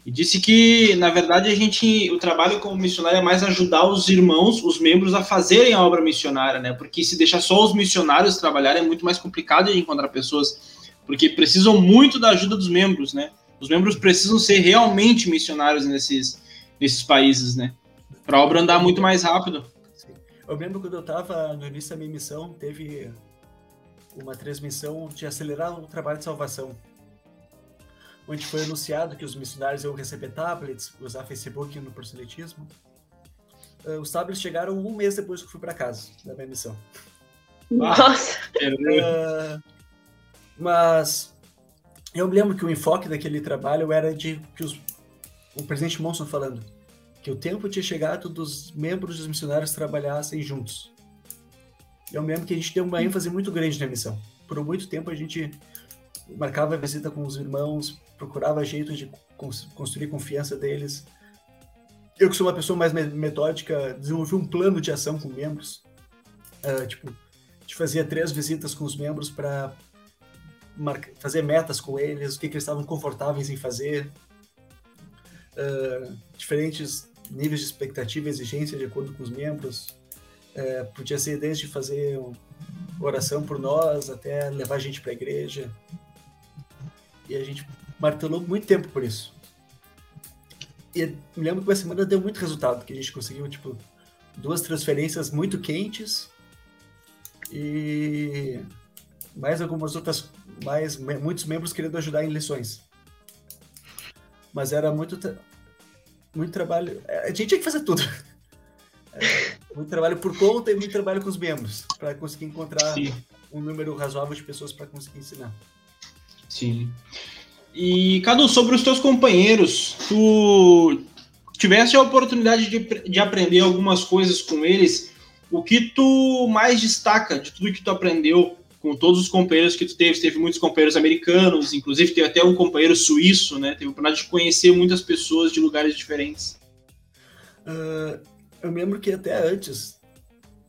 e disse que, na verdade, a gente, o trabalho como missionário é mais ajudar os irmãos, os membros, a fazerem a obra missionária, né? Porque se deixar só os missionários trabalharem é muito mais complicado de encontrar pessoas, porque precisam muito da ajuda dos membros, né? Os membros precisam ser realmente missionários nesses, nesses países, né? Para a obra andar muito mais rápido. Eu lembro quando eu estava no início da minha missão, teve uma transmissão de acelerar o trabalho de salvação, onde foi anunciado que os missionários iam receber tablets, usar Facebook no proselitismo. Uh, os tablets chegaram um mês depois que eu fui para casa da minha missão. Nossa! Uh, mas eu me lembro que o enfoque daquele trabalho era de que os, o presidente Monson falando que o tempo tinha chegado dos membros dos missionários trabalhassem juntos. Eu me lembro que a gente deu uma ênfase muito grande na missão. Por muito tempo a gente marcava visita com os irmãos, procurava jeitos de construir confiança deles. Eu que sou uma pessoa mais metódica, desenvolvi um plano de ação com membros. Uh, tipo, a gente fazia três visitas com os membros para fazer metas com eles, o que, que eles estavam confortáveis em fazer, uh, diferentes níveis de expectativa e exigência de acordo com os membros. É, podia ser desde fazer oração por nós até levar a gente para a igreja. E a gente martelou muito tempo por isso. E me lembro que uma semana deu muito resultado, que a gente conseguiu, tipo, duas transferências muito quentes e mais algumas outras, mais muitos membros querendo ajudar em lições. Mas era muito muito trabalho. É, a gente tinha que fazer tudo. [LAUGHS] É, muito trabalho por conta e muito trabalho com os membros, para conseguir encontrar Sim. um número razoável de pessoas para conseguir ensinar. Sim. E, Cadu, sobre os teus companheiros, tu tivesse a oportunidade de, de aprender algumas coisas com eles, o que tu mais destaca de tudo que tu aprendeu com todos os companheiros que tu teve, teve muitos companheiros americanos, inclusive teve até um companheiro suíço, né? Teve a oportunidade de conhecer muitas pessoas de lugares diferentes. Uh, eu me lembro que até antes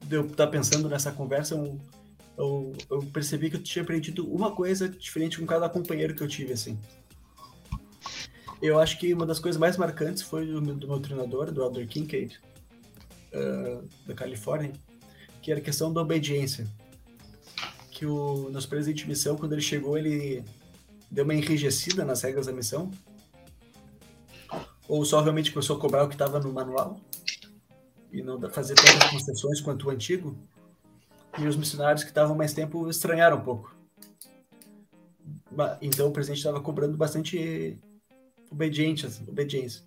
de eu estar pensando nessa conversa, eu, eu, eu, percebi que eu tinha aprendido uma coisa diferente com cada companheiro que eu tive, assim. Eu acho que uma das coisas mais marcantes foi do, do meu treinador, do Elder Kincaid, uh, da Califórnia, que era a questão da obediência que o nosso presidente de missão, quando ele chegou, ele deu uma enrijecida nas regras da missão? Ou só realmente começou a cobrar o que estava no manual? E não fazer tantas concessões quanto o antigo? E os missionários que estavam mais tempo estranharam um pouco. Então o presidente estava cobrando bastante obediência. obediência.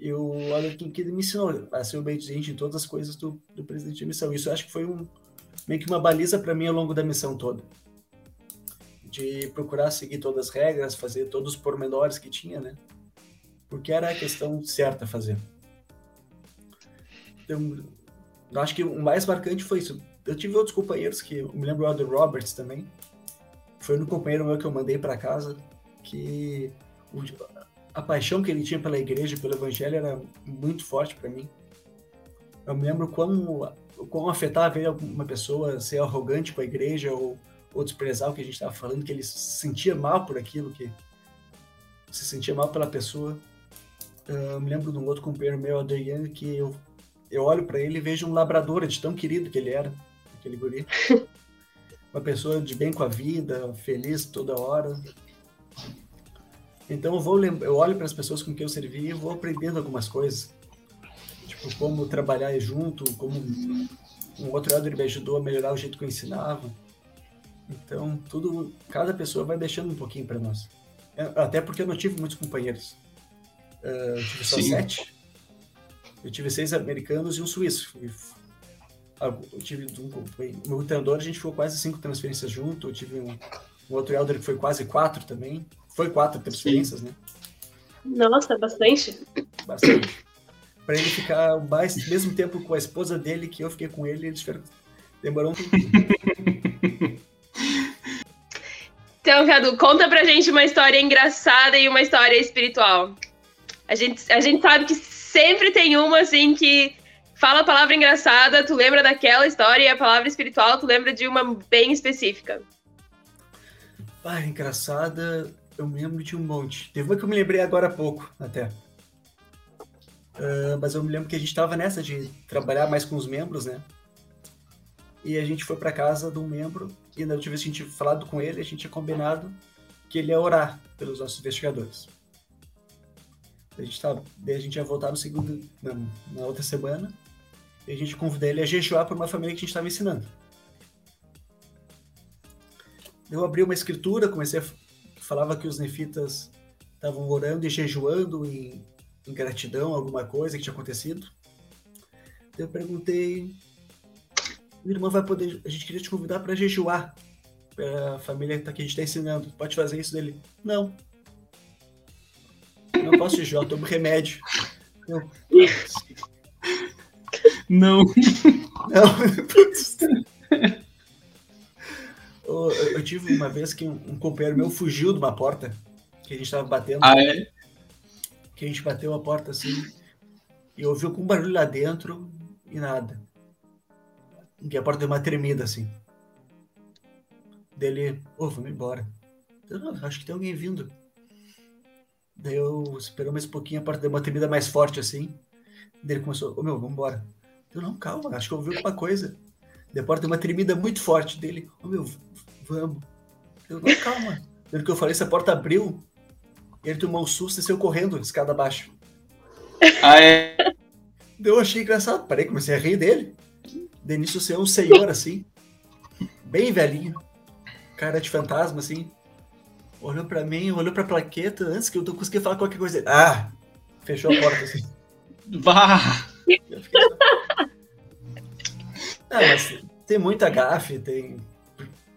E o Alder King me ensinou a ser obediente em todas as coisas do, do presidente de missão. Isso acho que foi um, meio que uma baliza para mim ao longo da missão toda. De procurar seguir todas as regras, fazer todos os pormenores que tinha, né? Porque era a questão certa a fazer. Então, eu acho que o mais marcante foi isso. Eu tive outros companheiros que eu me lembro do Roberts também. Foi um companheiro meu que eu mandei para casa que a paixão que ele tinha pela igreja, pelo evangelho era muito forte para mim. Eu me lembro como quão afetava ele uma pessoa ser arrogante com a igreja ou, ou desprezar o que a gente estava falando, que ele se sentia mal por aquilo, que se sentia mal pela pessoa. Eu me lembro de um outro companheiro meu, Adriano, que eu, eu olho para ele e vejo um labrador de tão querido que ele era, aquele guri. [LAUGHS] Uma pessoa de bem com a vida, feliz toda hora. Então eu vou eu olho para as pessoas com quem eu servi e vou aprendendo algumas coisas. Tipo, como trabalhar junto, como um outro elder me ajudou a melhorar o jeito que eu ensinava. Então, tudo, cada pessoa vai deixando um pouquinho para nós. É, até porque eu não tive muitos companheiros. Uh, eu tive só Sim. sete. Eu tive seis americanos e um suíço. Eu tive um, meu treinador, a gente ficou quase cinco transferências junto. Eu tive um, um outro elder que foi quase quatro também. Foi quatro transferências, Sim. né? Nossa, bastante. Bastante. Para ele ficar mais mesmo tempo com a esposa dele que eu fiquei com ele, eles tiveram, demorou um tempinho. Então, Cadu, conta pra gente uma história engraçada e uma história espiritual. A gente, a gente sabe que sempre tem uma assim que fala a palavra engraçada, tu lembra daquela história, e a palavra espiritual, tu lembra de uma bem específica. Ah, engraçada, eu me lembro de um monte. Teve uma que eu me lembrei agora há pouco, até. Uh, mas eu me lembro que a gente estava nessa de trabalhar mais com os membros, né? E a gente foi para casa de um membro e na última vez que a gente tinha falado com ele, a gente tinha combinado que ele ia orar pelos nossos investigadores. A gente, tava, daí a gente ia voltar no segundo, na, na outra semana e a gente convidou ele a jejuar por uma família que a gente estava ensinando. Eu abri uma escritura, comecei a falava que os nefitas estavam orando e jejuando em, em gratidão alguma coisa que tinha acontecido. Eu perguntei, minha irmã vai poder, a gente queria te convidar para jejuar, para a família que a gente está ensinando. Pode fazer isso dele? Não. Não posso jejuar, tomo remédio. Eu, [LAUGHS] não. [LAUGHS] Não. Eu, eu, tive uma vez que um, um, companheiro meu fugiu de uma porta que a gente estava batendo. Ah, é? Que a gente bateu a porta assim e ouviu com um barulho lá dentro e nada. E a porta deu uma tremida assim. Dele, ô, oh, vamos embora. Eu, não, acho que tem alguém vindo. Daí eu esperou mais um pouquinho, a porta deu uma tremida mais forte assim. Daí ele começou, ô oh, meu, vamos embora. Eu não, calma, acho que eu ouvi alguma coisa. Porta deu uma tremida muito forte dele. Ô oh, meu, vamos. Eu, não, calma. Pelo que eu falei, essa porta abriu, ele tomou um susto e saiu correndo, escada abaixo. Ah, é? Eu achei engraçado, parei, comecei a rir dele. Denício ser um senhor assim, bem velhinho, cara de fantasma assim, olhou para mim, olhou pra plaqueta antes que eu conseguia falar qualquer coisa. Ah! Fechou a porta assim. Vá! Ah, mas tem muita gafe, tem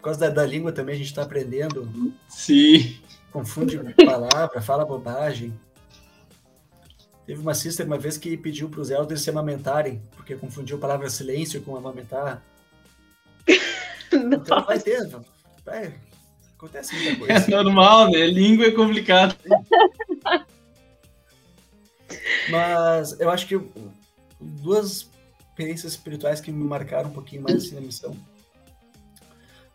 por causa da, da língua também a gente está aprendendo. Sim. Confunde [LAUGHS] palavra, fala bobagem. Teve uma sister uma vez que pediu para os elders se amamentarem, porque confundiu a palavra silêncio com amamentar. então vai ter, vai, acontece muita coisa. É normal, né? Língua é complicado. Mas eu acho que duas experiências espirituais que me marcaram um pouquinho mais assim, na missão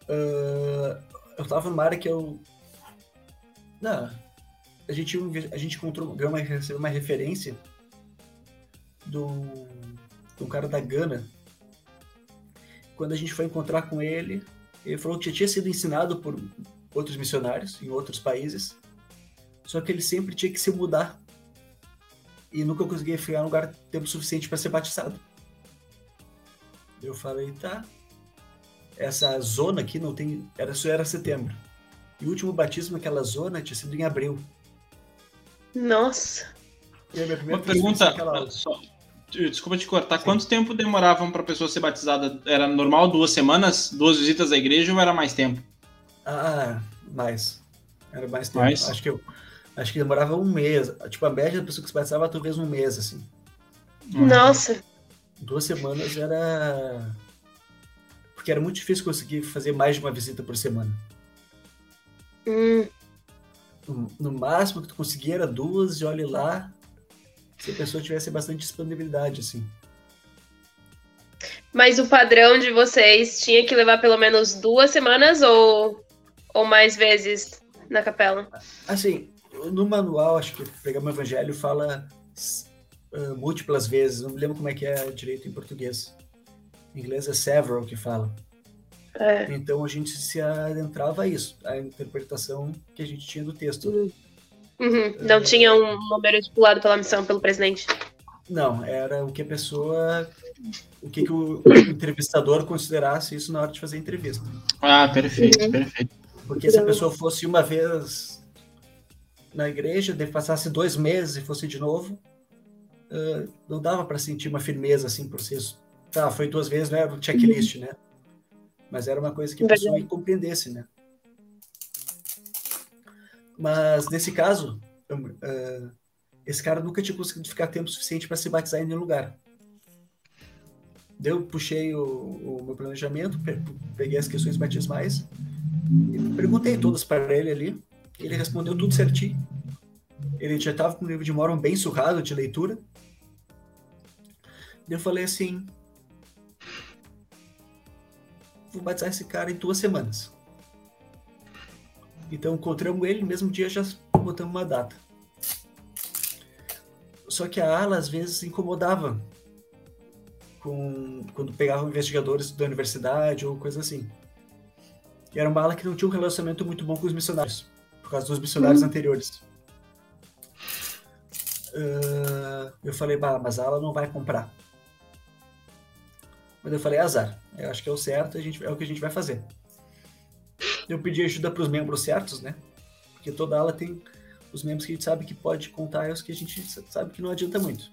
Uh, eu tava numa área que eu. Não. A gente, a gente encontrou, ganhou uma, recebeu uma referência do, do cara da Gana. Quando a gente foi encontrar com ele, ele falou que já tinha sido ensinado por outros missionários em outros países, só que ele sempre tinha que se mudar e nunca conseguia ficar um lugar tempo suficiente para ser batizado. Eu falei, tá, essa zona aqui não tem. Era, era setembro. E o último batismo naquela zona tinha sido em abril. Nossa. Uma pergunta. Só, desculpa te cortar. Sim. Quanto tempo demoravam para a pessoa ser batizada? Era normal duas semanas, duas visitas à igreja ou era mais tempo? Ah, mais. Era mais tempo. Mais? Acho que eu acho que demorava um mês. Tipo, a média da pessoa que se batizava talvez um mês, assim. Nossa. Duas semanas era porque era muito difícil conseguir fazer mais de uma visita por semana. Hum. No, no, máximo que tu conseguia era duas, e olhe lá, se a pessoa tivesse bastante disponibilidade, assim. Mas o padrão de vocês tinha que levar pelo menos duas semanas ou, ou mais vezes na capela? Assim, no manual, acho que pegar o Evangelho fala uh, múltiplas vezes, não me lembro como é que é direito em português. Em inglês é several que fala. É. Então a gente se adentrava a isso, a interpretação que a gente tinha do texto. Uhum. Não tinha um número estipulado pela missão, pelo presidente. Não, era o que a pessoa. O que, que o, o entrevistador considerasse isso na hora de fazer a entrevista. Ah, perfeito, uhum. perfeito. Porque se a pessoa fosse uma vez na igreja, passasse dois meses e fosse de novo, uh, não dava para sentir uma firmeza assim por si. Tá, foi duas vezes, não era o checklist, uhum. né? Mas era uma coisa que a pessoa compreendesse, né? Mas nesse caso, uh, esse cara nunca tinha conseguido ficar tempo suficiente para se batizar em nenhum lugar. Eu puxei o, o, meu planejamento, peguei as questões batismais, perguntei todas para ele ali. Ele respondeu tudo certinho. Ele já estava com o livro de Moron bem surrado de leitura. Eu falei assim: vou batizar esse cara em duas semanas. Então encontramos ele, no mesmo dia já botamos uma data. Só que a ala às vezes incomodava com, quando pegavam investigadores da universidade ou coisa assim. E era uma ala que não tinha um relacionamento muito bom com os missionários, por causa dos missionários uhum. anteriores. Uh, eu falei, bah, mas a ala não vai comprar. Mas eu falei, azar, eu acho que é o certo, a gente, é o que a gente vai fazer. Eu pedi ajuda para os membros certos, né? Porque toda ala tem os membros que a gente sabe que pode contar e os que a gente sabe que não adianta muito.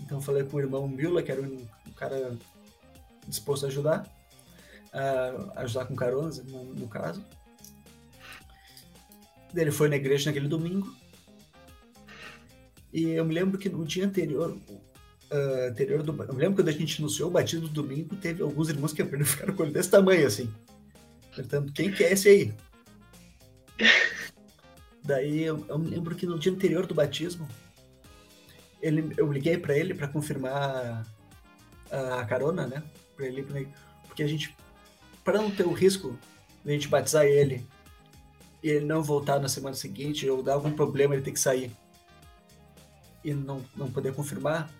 Então falei com o irmão Mila, que era um, cara disposto a ajudar, a ajudar com caronas, no, no caso. Ele foi na igreja naquele domingo. E eu me lembro que no dia anterior, uh, anterior do, eu lembro quando a gente anunciou o batismo do domingo, teve alguns irmãos que [LAUGHS] ficaram com ele desse tamanho, assim. Perguntando, quem que é esse aí? [LAUGHS] Daí eu, eu me lembro que no dia anterior do batismo, ele, eu liguei para ele para confirmar a, a, carona, né? Para ele, porque a gente, para não ter o risco de a gente batizar ele e ele não voltar na semana seguinte ou dar algum problema ele ter que sair e não, não poder confirmar,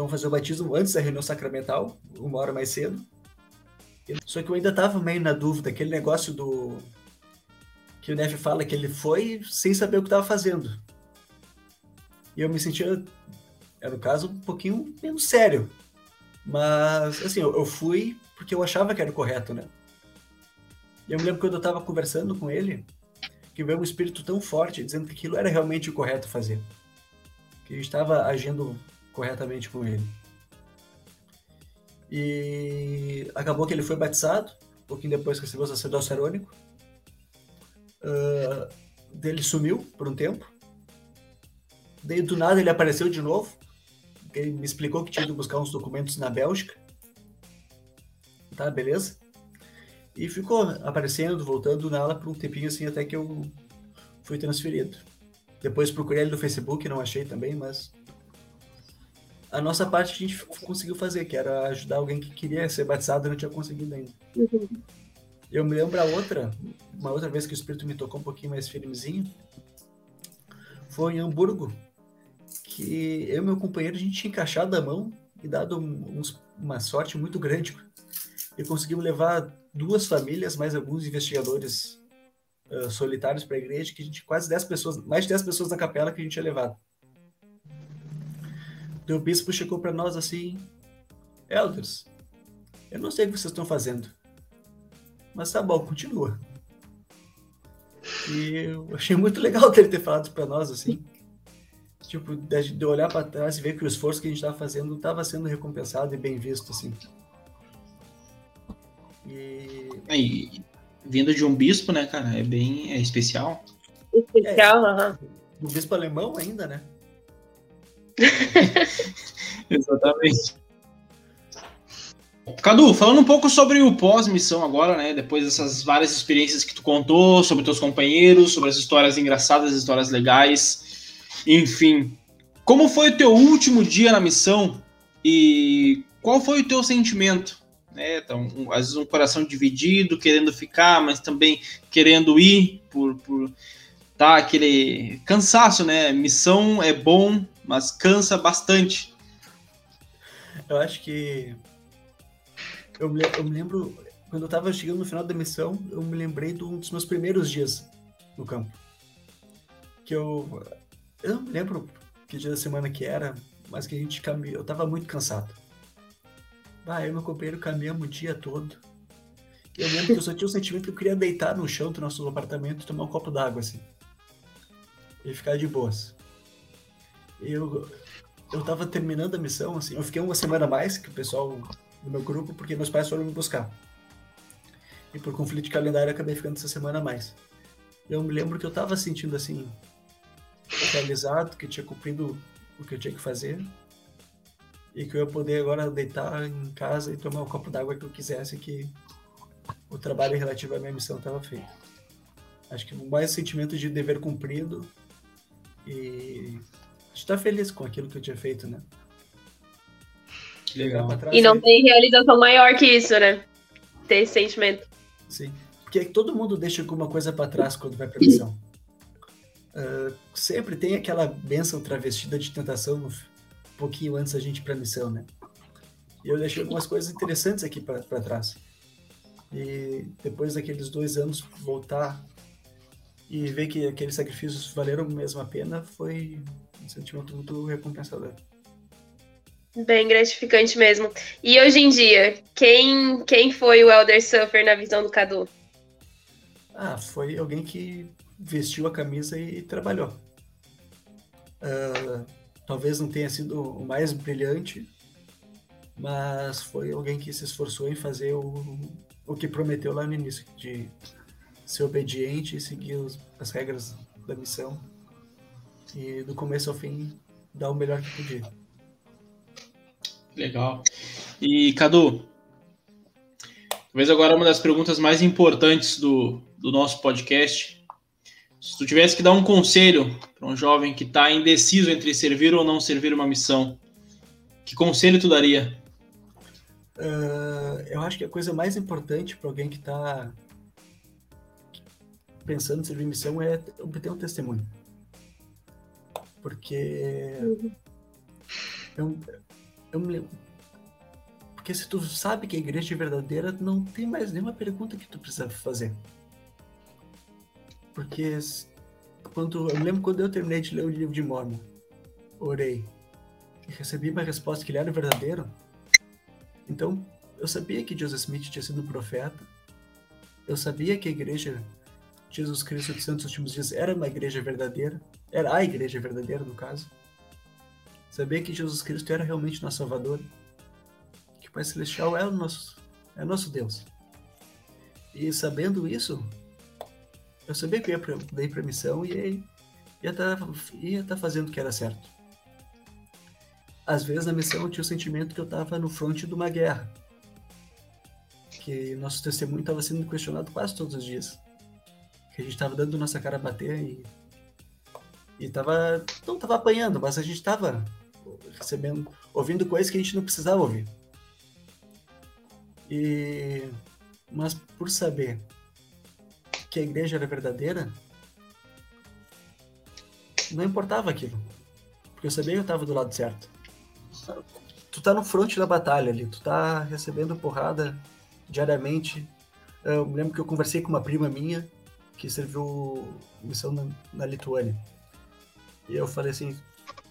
vamos fazer o batismo antes da reunião sacramental, uma hora mais cedo. Só que eu ainda tava meio na dúvida, aquele negócio do que o Neff fala que ele foi sem saber o que estava fazendo. E eu me sentia, era no caso, um pouquinho menos sério. Mas, assim, eu, eu fui porque eu achava que era o correto, né? E eu me lembro quando eu estava conversando com ele, que veio um espírito tão forte dizendo que aquilo era realmente o correto fazer. Que a gente estava agindo corretamente com ele. E acabou que ele foi batizado, um pouquinho depois que recebeu o sacerdócio arônico. Uh, dele sumiu por um tempo. Daí do nada ele apareceu de novo. Ele me explicou que tinha ido buscar uns documentos na Bélgica. Tá, beleza? E ficou aparecendo, voltando na aula por um tempinho assim até que eu fui transferido. Depois procurei ele no Facebook, não achei também, mas a nossa parte a gente conseguiu fazer, que era ajudar alguém que queria ser batizado e não tinha conseguido ainda. Uhum. Eu me lembro a outra, uma outra vez que o espírito me tocou um pouquinho mais firmezinho, foi em Hamburgo, que eu e meu companheiro a gente tinha encaixado a mão e dado um, uma sorte muito grande. E conseguimos levar duas famílias, mais alguns investigadores uh, solitários para a igreja, que a gente quase 10 pessoas, mais de 10 pessoas na capela que a gente tinha levado. Então o bispo chegou para nós assim: Elders, eu não sei o que vocês estão fazendo, mas tá bom, continua. E eu achei muito [LAUGHS] legal ele ter falado para nós assim. Tipo, de olhar para trás e ver que o esforço que a gente estava fazendo estava sendo recompensado e bem visto, assim. E... e... vindo de um bispo, né, cara, é bem é especial. Especial, é, aham. Um bispo alemão ainda, né? [LAUGHS] Exatamente. Cadu, falando um pouco sobre o pós-missão agora, né? Depois dessas várias experiências que tu contou, sobre teus companheiros, sobre as histórias engraçadas, as histórias legais, enfim. Como foi o teu último dia na missão e qual foi o teu sentimento? Né? Então, um, às vezes um coração dividido, querendo ficar, mas também querendo ir por, por tá aquele cansaço, né? Missão é bom, mas cansa bastante. Eu acho que eu me, eu me lembro, quando eu estava chegando no final da missão, eu me lembrei de um dos meus primeiros dias no campo. que eu. Eu não me lembro que dia da semana que era, mas que a gente caminhou. Eu tava muito cansado. Ah, eu e meu companheiro caminhamos o dia todo. Eu lembro que eu só tinha o sentimento que eu queria deitar no chão do nosso apartamento e tomar um copo d'água, assim. E ficar de boas. Eu, eu tava terminando a missão, assim. Eu fiquei uma semana a mais que o pessoal do meu grupo, porque meus pais foram me buscar. E por conflito de calendário, acabei ficando essa semana a mais. Eu me lembro que eu tava sentindo, assim, realizado, que tinha cumprido o que eu tinha que fazer. E que eu ia poder agora deitar em casa e tomar o um copo d'água que eu quisesse, que o trabalho relativo à minha missão estava feito. Acho que mais sentimento de dever cumprido e estar feliz com aquilo que eu tinha feito, né? Legal. E não tem realização maior que isso, né? Ter esse sentimento. Sim. Porque todo mundo deixa alguma coisa para trás quando vai para missão. Uh, sempre tem aquela benção travestida de tentação um pouquinho antes da gente ir para missão, né? E eu deixei algumas coisas interessantes aqui para trás. E depois daqueles dois anos voltar e ver que aqueles sacrifícios valeram mesmo a pena foi um sentimento muito recompensador. Bem gratificante mesmo. E hoje em dia, quem, quem foi o Elder Suffer na visão do Cadu? Ah, foi alguém que vestiu a camisa e trabalhou. Uh, talvez não tenha sido o mais brilhante, mas foi alguém que se esforçou em fazer o, o que prometeu lá no início, de ser obediente e seguir os, as regras da missão e do começo ao fim dar o melhor que podia. Legal. E Cadu, talvez agora uma das perguntas mais importantes do, do nosso podcast. Se tu tivesse que dar um conselho para um jovem que está indeciso entre servir ou não servir uma missão, que conselho tu daria? Uh, eu acho que a coisa mais importante para alguém que está pensando em servir missão é obter um testemunho. Porque uhum. eu, eu me lembro. Porque se tu sabe que a igreja é verdadeira, não tem mais nenhuma pergunta que tu precisa fazer. Porque quando, eu me lembro quando eu terminei de ler o livro de Mormon, orei e recebi uma resposta que ele era verdadeiro, então, eu sabia que Joseph Smith tinha sido um profeta. Eu sabia que a igreja Jesus Cristo dos Santos Últimos Dias era uma igreja verdadeira. Era a igreja verdadeira, no caso. Sabia que Jesus Cristo era realmente nosso Salvador. Que o Pai Celestial é o nosso, é nosso Deus. E sabendo isso, eu sabia que eu ia para a missão e ia estar tá, ia tá fazendo o que era certo às vezes na missão eu tinha o sentimento que eu estava no fronte de uma guerra. Que nosso testemunho estava sendo questionado quase todos os dias. Que a gente estava dando nossa cara bater e. E tava. Não tava apanhando, mas a gente estava recebendo. ouvindo coisas que a gente não precisava ouvir. E. Mas por saber que a igreja era verdadeira, não importava aquilo. Porque eu sabia que eu estava do lado certo tu tá no fronte da batalha ali, tu tá recebendo porrada diariamente. Eu lembro que eu conversei com uma prima minha que serviu missão na, na Lituânia. E eu falei assim: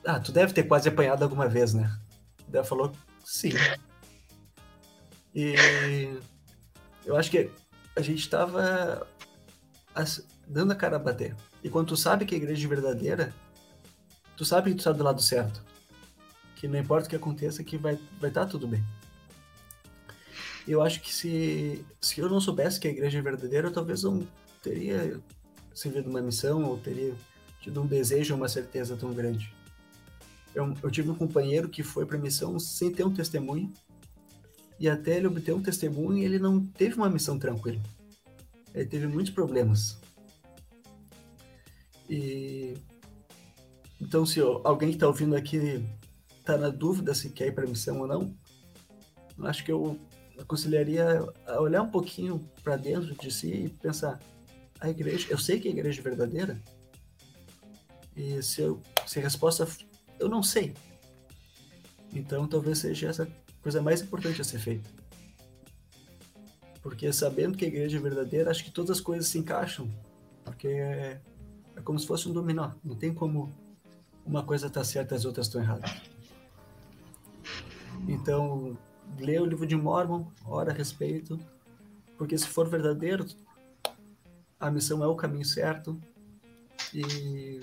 Ah, tu deve ter quase apanhado alguma vez, né? Daí ela falou: Sim. E eu acho que a gente estava dando a cara a bater. E quando tu sabe que a igreja é verdadeira, tu sabe que tu tá do lado certo que não importa o que aconteça, que vai vai estar tá tudo bem. Eu acho que se, se eu não soubesse que a igreja é verdadeira, eu talvez não teria servido uma missão ou teria tido um desejo ou uma certeza tão grande. Eu, eu tive um companheiro que foi para a missão sem ter um testemunho, e até ele obter um testemunho, ele não teve uma missão tranquila. Ele teve muitos problemas. E então, se alguém que está ouvindo aqui está na dúvida se quer ir para a missão ou não, acho que eu aconselharia a olhar um pouquinho para dentro de si e pensar: a igreja, eu sei que a igreja é verdadeira, e se, eu, se a resposta eu não sei, então talvez seja essa coisa mais importante a ser feita. Porque sabendo que a igreja é verdadeira, acho que todas as coisas se encaixam, porque É como se fosse um dominó. Não tem como uma coisa estar tá certa e as outras estão erradas. Então, lê o livro de Mormon, ora a respeito, porque se for verdadeiro, a missão é o caminho certo. E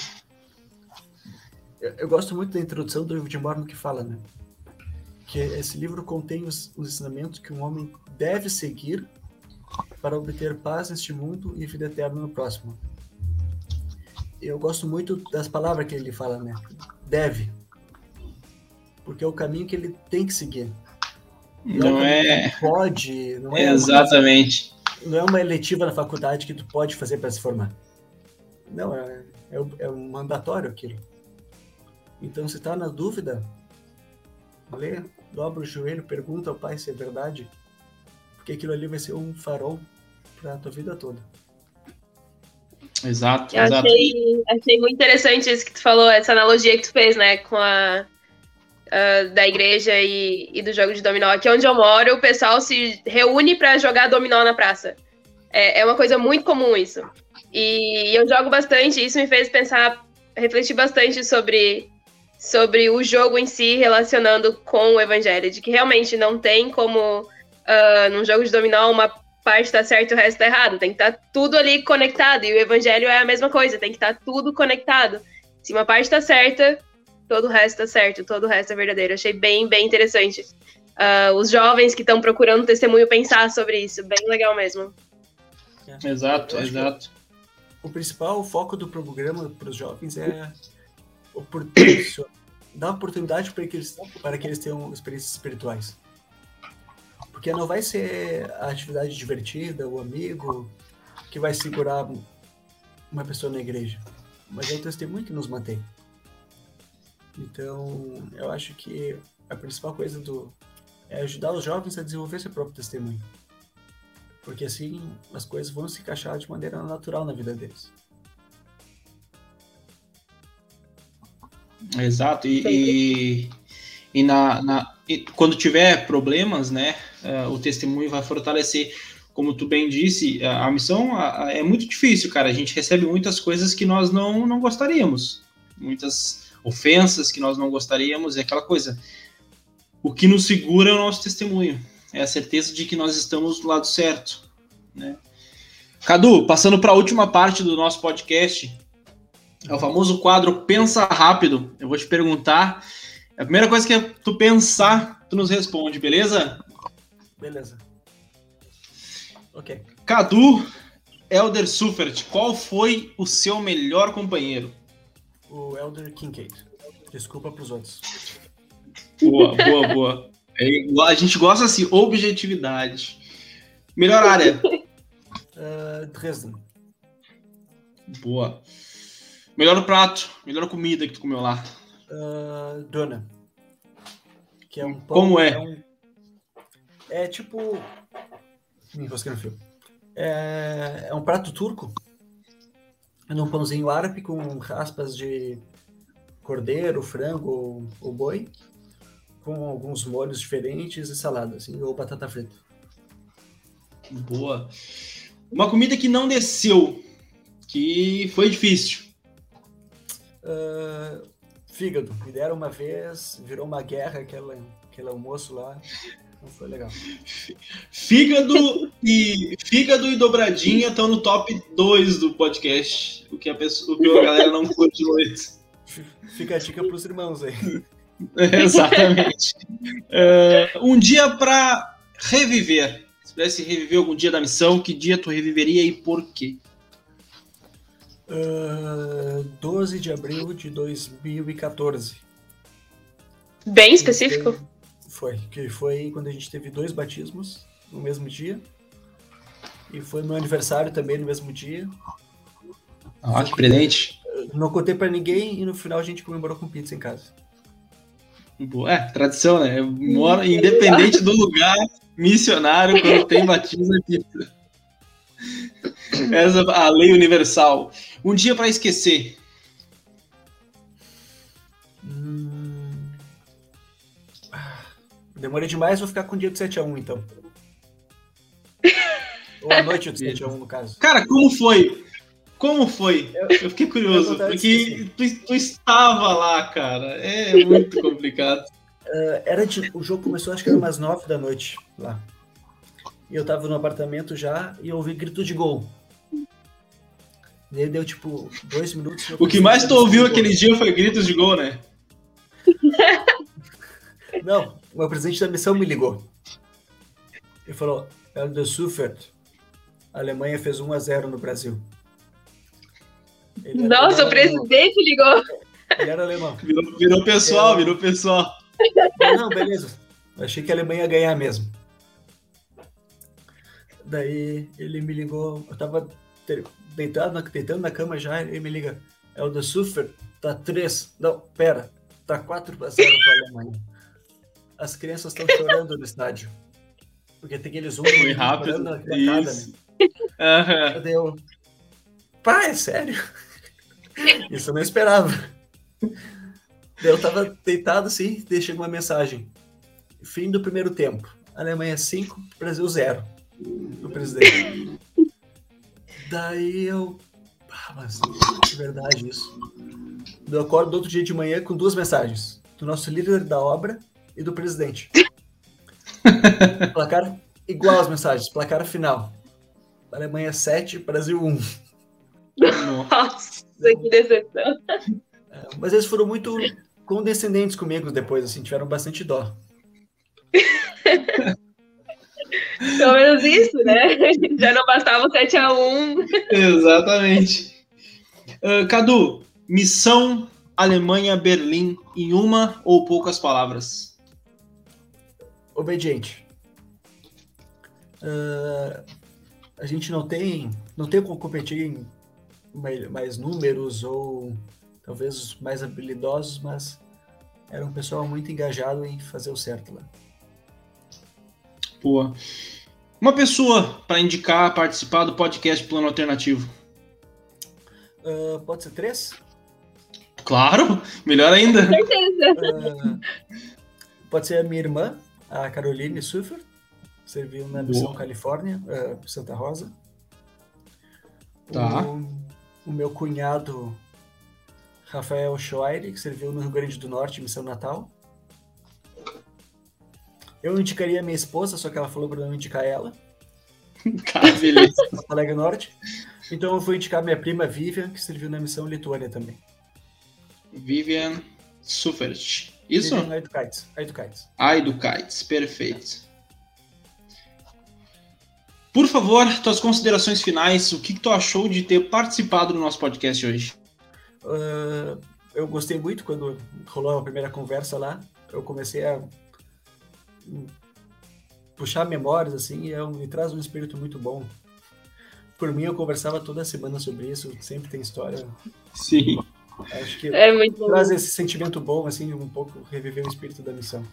eu, eu gosto muito da introdução do livro de Mormon que fala, né? Que esse livro contém os, os ensinamentos que um homem deve seguir para obter paz neste mundo e vida eterna no próximo. Eu gosto muito das palavras que ele fala, né? Deve. Porque é o caminho que ele tem que seguir. Não, não é. Pode. Não é Exatamente. Não é uma eletiva na faculdade que tu pode fazer para se formar. Não, é, é, é um mandatório aquilo. Então, se está na dúvida, lê, dobra o joelho, pergunta ao pai se é verdade, porque aquilo ali vai ser um farol para a tua vida toda. Exato, Eu exato. Achei, achei muito interessante isso que tu falou, essa analogia que tu fez, né, com a uh, da igreja e, e, do jogo de dominó. Aqui onde eu moro, o pessoal se reúne para jogar dominó na praça. É, é, uma coisa muito comum isso. E eu jogo bastante, isso me fez pensar, refletir bastante sobre, sobre o jogo em si, relacionando com o evangelho, de que realmente não tem como, uh, num jogo de dominó, uma parte tá certo e o resto tá errado. Tem que estar tá tudo ali conectado. E o evangelho é a mesma coisa, tem que estar tá tudo conectado. Se uma parte tá certa, todo o resto tá certo, todo o resto é verdadeiro. Achei bem, bem interessante. Uh, os jovens que estão procurando testemunho pensar sobre isso, bem legal mesmo. É. Exato, exato. O principal foco do programa para os jovens é [COUGHS] dar oportunidade para que, eles, para que eles tenham experiências espirituais. Porque não vai ser a atividade divertida, o amigo que vai segurar uma pessoa na igreja, mas é o testemunho que nos mantém. Então, eu acho que a principal coisa do é ajudar os jovens a desenvolver seu próprio testemunho. Porque assim as coisas vão se encaixar de maneira natural na vida deles. Exato, e, e, e, na, na e quando tiver problemas, né, uh, o testemunho vai fortalecer. Como tu bem disse, a, a missão a, a, é muito difícil, cara. A gente recebe muitas coisas que nós não, não gostaríamos. Muitas ofensas que nós não gostaríamos, é aquela coisa. O que nos segura é o nosso testemunho, é a certeza de que nós estamos do lado certo. Né? Cadu, passando para a última parte do nosso podcast, é o famoso quadro Pensa Rápido. Eu vou te perguntar. A primeira coisa que é tu pensar, tu nos responde, beleza? Beleza. Ok. Cadu, Elder Sufert, qual foi o seu melhor companheiro? O Elder Kincaid. Desculpa pros outros. Boa, boa, boa. É, a gente gosta assim, objetividade. Melhor área. Uh, Dresden. Boa. Melhor prato, melhor comida que tu comeu lá. Uh, dona. Que é um pão, Como é? É, um... é tipo. Me enrosquei no fio. É... é um prato turco num pãozinho árabe com raspas de cordeiro, frango ou, ou boi, com alguns molhos diferentes e salada, assim, ou batata frita. Boa. Uma comida que não desceu, que foi difícil. Uh, fígado. Me deram uma vez, virou uma guerra aquela, aquele almoço lá. Não foi legal. Fígado e fígado e dobradinha estão no top 2 do podcast. O que a, pessoa, o que a galera não curte muito. Fica a dica para os irmãos aí. [LAUGHS] É, exatamente. uh, um dia para reviver. Se pudesse reviver algum dia da missão, que dia tu reviveria e por quê? Uh, 12 de abril de 2014. Bem específico? Foi, que foi quando a gente teve dois batismos no mesmo dia. E foi meu aniversário também no mesmo dia. Ah, que presente. Não contei para ninguém e no final a gente comemorou com pizza em casa. É, tradição, né? Moro, independente do lugar, missionário, quando tem batismo é pizza. Essa é a lei universal. Um dia para esquecer. Demorei demais, vou ficar com o dia do 7x1, então. [LAUGHS] Ou a noite do 7x1, no caso. Cara, como foi? Como foi? Eu fiquei curioso, porque tu, tu, estava lá, cara. É muito complicado. Uh, [LAUGHS] era de, o jogo começou, acho que era umas nove da noite lá. E eu tava no apartamento já e eu ouvi grito de gol. E aí deu tipo dois minutos. O que mais tu ouviu aquele dia foi gritos de gol, né? [LAUGHS] Não, o meu presidente da missão me ligou. Ele falou: Elder Suffert, a Alemanha fez 1 a 0 no Brasil. Ele Nossa, o presidente ligou. Ele era alemão. Virou, virou pessoal, era... virou pessoal. Não, beleza. Eu achei que a Alemanha ia ganhar mesmo. Daí ele me ligou, eu tava deitado na, deitando na cama já, ele me liga, é o da Suffer, tá 3, não, pera, tá 4 a 0 pra Alemanha. As crianças estão chorando no estádio. Porque tem aqueles um Foi rápido, na isso. Né? Uhum. Eu, pá, é sério? [LAUGHS] Isso eu não esperava. Eu tava deitado assim, deixei uma mensagem. Fim do primeiro tempo. Alemanha 5, Brasil 0. O presidente. Daí eu. Ah, mas é verdade isso. Eu acordo outro dia de manhã com duas mensagens. Do nosso líder da obra e do presidente. [LAUGHS] placar igual as mensagens. Placar final. Alemanha 7, Brasil 1. Nossa, que decepção. É, mas eles foram muito condescendentes comigo depois, assim, tiveram bastante dó. Pelo menos isso, né? Já não bastava o 7x1. Exatamente. Uh, Cadu, missão Alemanha-Berlim em uma ou poucas palavras? Obediente. Uh, a gente não tem, não tem como competir em mais, números ou talvez mais habilidosos, mas era um pessoal muito engajado em fazer o certo lá. Boa. Uma pessoa para indicar participar do podcast Plano Alternativo. Uh, pode ser três? Claro, melhor ainda. Com certeza. Uh, pode ser a minha irmã, a Caroline Suffer, serviu na Missão Boa. Califórnia, uh, Santa Rosa. Tá. O, o meu cunhado, Rafael Schoire, que serviu no Rio Grande do Norte, Missão Natal. Eu indicaria a minha esposa, só que ela falou para não indicar ela. Cara, [LAUGHS] beleza. [LAUGHS] colega norte. Então eu vou indicar minha prima Vivian, que serviu na missão Lituânia também. Vivian Suffert. Isso? Vivian Aidukites. Aidukites. Aidukites, perfeito. Por favor, tuas considerações finais. O que, que tu achou de ter participado do nosso podcast hoje? Uh, eu gostei muito quando rolou a primeira conversa lá. Eu comecei a puxar memórias, assim, e é me traz um espírito muito bom. Por mim, eu conversava toda semana sobre isso, sempre tem história. Sim. Acho que é muito traz bom. esse sentimento bom, assim, um pouco reviver o espírito da missão.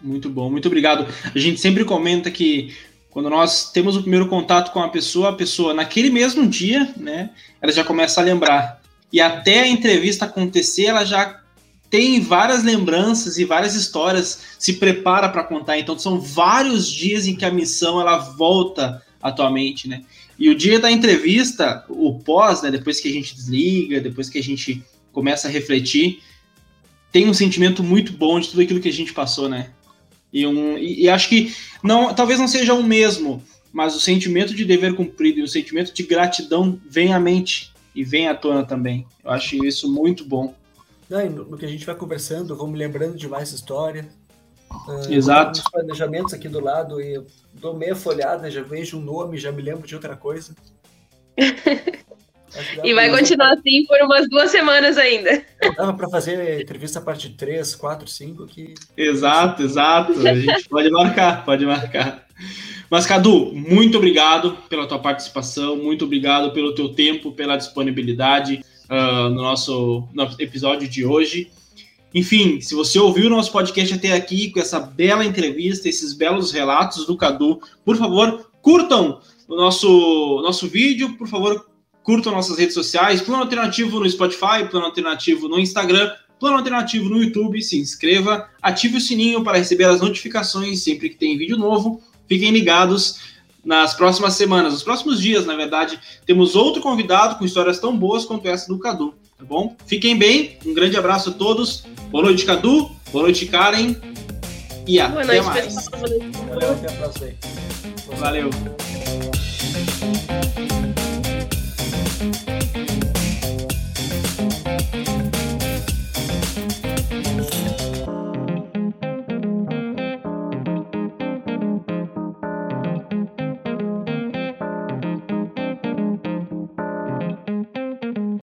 Muito bom, muito obrigado. A gente sempre comenta que quando nós temos o primeiro contato com a pessoa, a pessoa, naquele mesmo dia, né, ela já começa a lembrar. E até a entrevista acontecer, ela já tem várias lembranças e várias histórias, se prepara para contar. Então são vários dias em que a missão ela volta atualmente, né? E o dia da entrevista, o pós, né, depois que a gente desliga, depois que a gente começa a refletir, tem um sentimento muito bom de tudo aquilo que a gente passou, né? E, um, e, e acho que não, talvez não seja o mesmo, mas o sentimento de dever cumprido e o sentimento de gratidão vem à mente e vem à tona também. Eu acho isso muito bom. No, que a gente vai conversando, me lembrando de mais história. Uh, Exato. Os planejamentos aqui do lado e dou meia folhada, já vejo um nome, já me lembro de outra coisa. [LAUGHS] e vai continuar assim por umas duas semanas ainda. Dava para fazer entrevista parte 3, 4, 5 que. Exato, exato. A gente pode marcar, pode marcar. Mas, Cadu, muito obrigado pela tua participação, muito obrigado pelo teu tempo, pela disponibilidade uh, no nosso, nosso episódio de hoje. Enfim, se você ouviu o nosso podcast até aqui com essa bela entrevista, esses belos relatos do Cadu, por favor, curtam o nosso, nosso vídeo, por favor, curtam nossas redes sociais, Plano Alternativo no Spotify, Plano Alternativo no Instagram, Plano Alternativo no YouTube, se inscreva, ative o sininho para receber as notificações sempre que tem vídeo novo, fiquem ligados, nas próximas semanas, nos próximos dias, na verdade, temos outro convidado com histórias tão boas quanto essa do Cadu, tá bom? Fiquem bem, um grande abraço a todos. Boa noite, Cadu. Boa noite, Karen. E Boa até noite, mais. pessoal. Valeu, até a próxima aí. Valeu.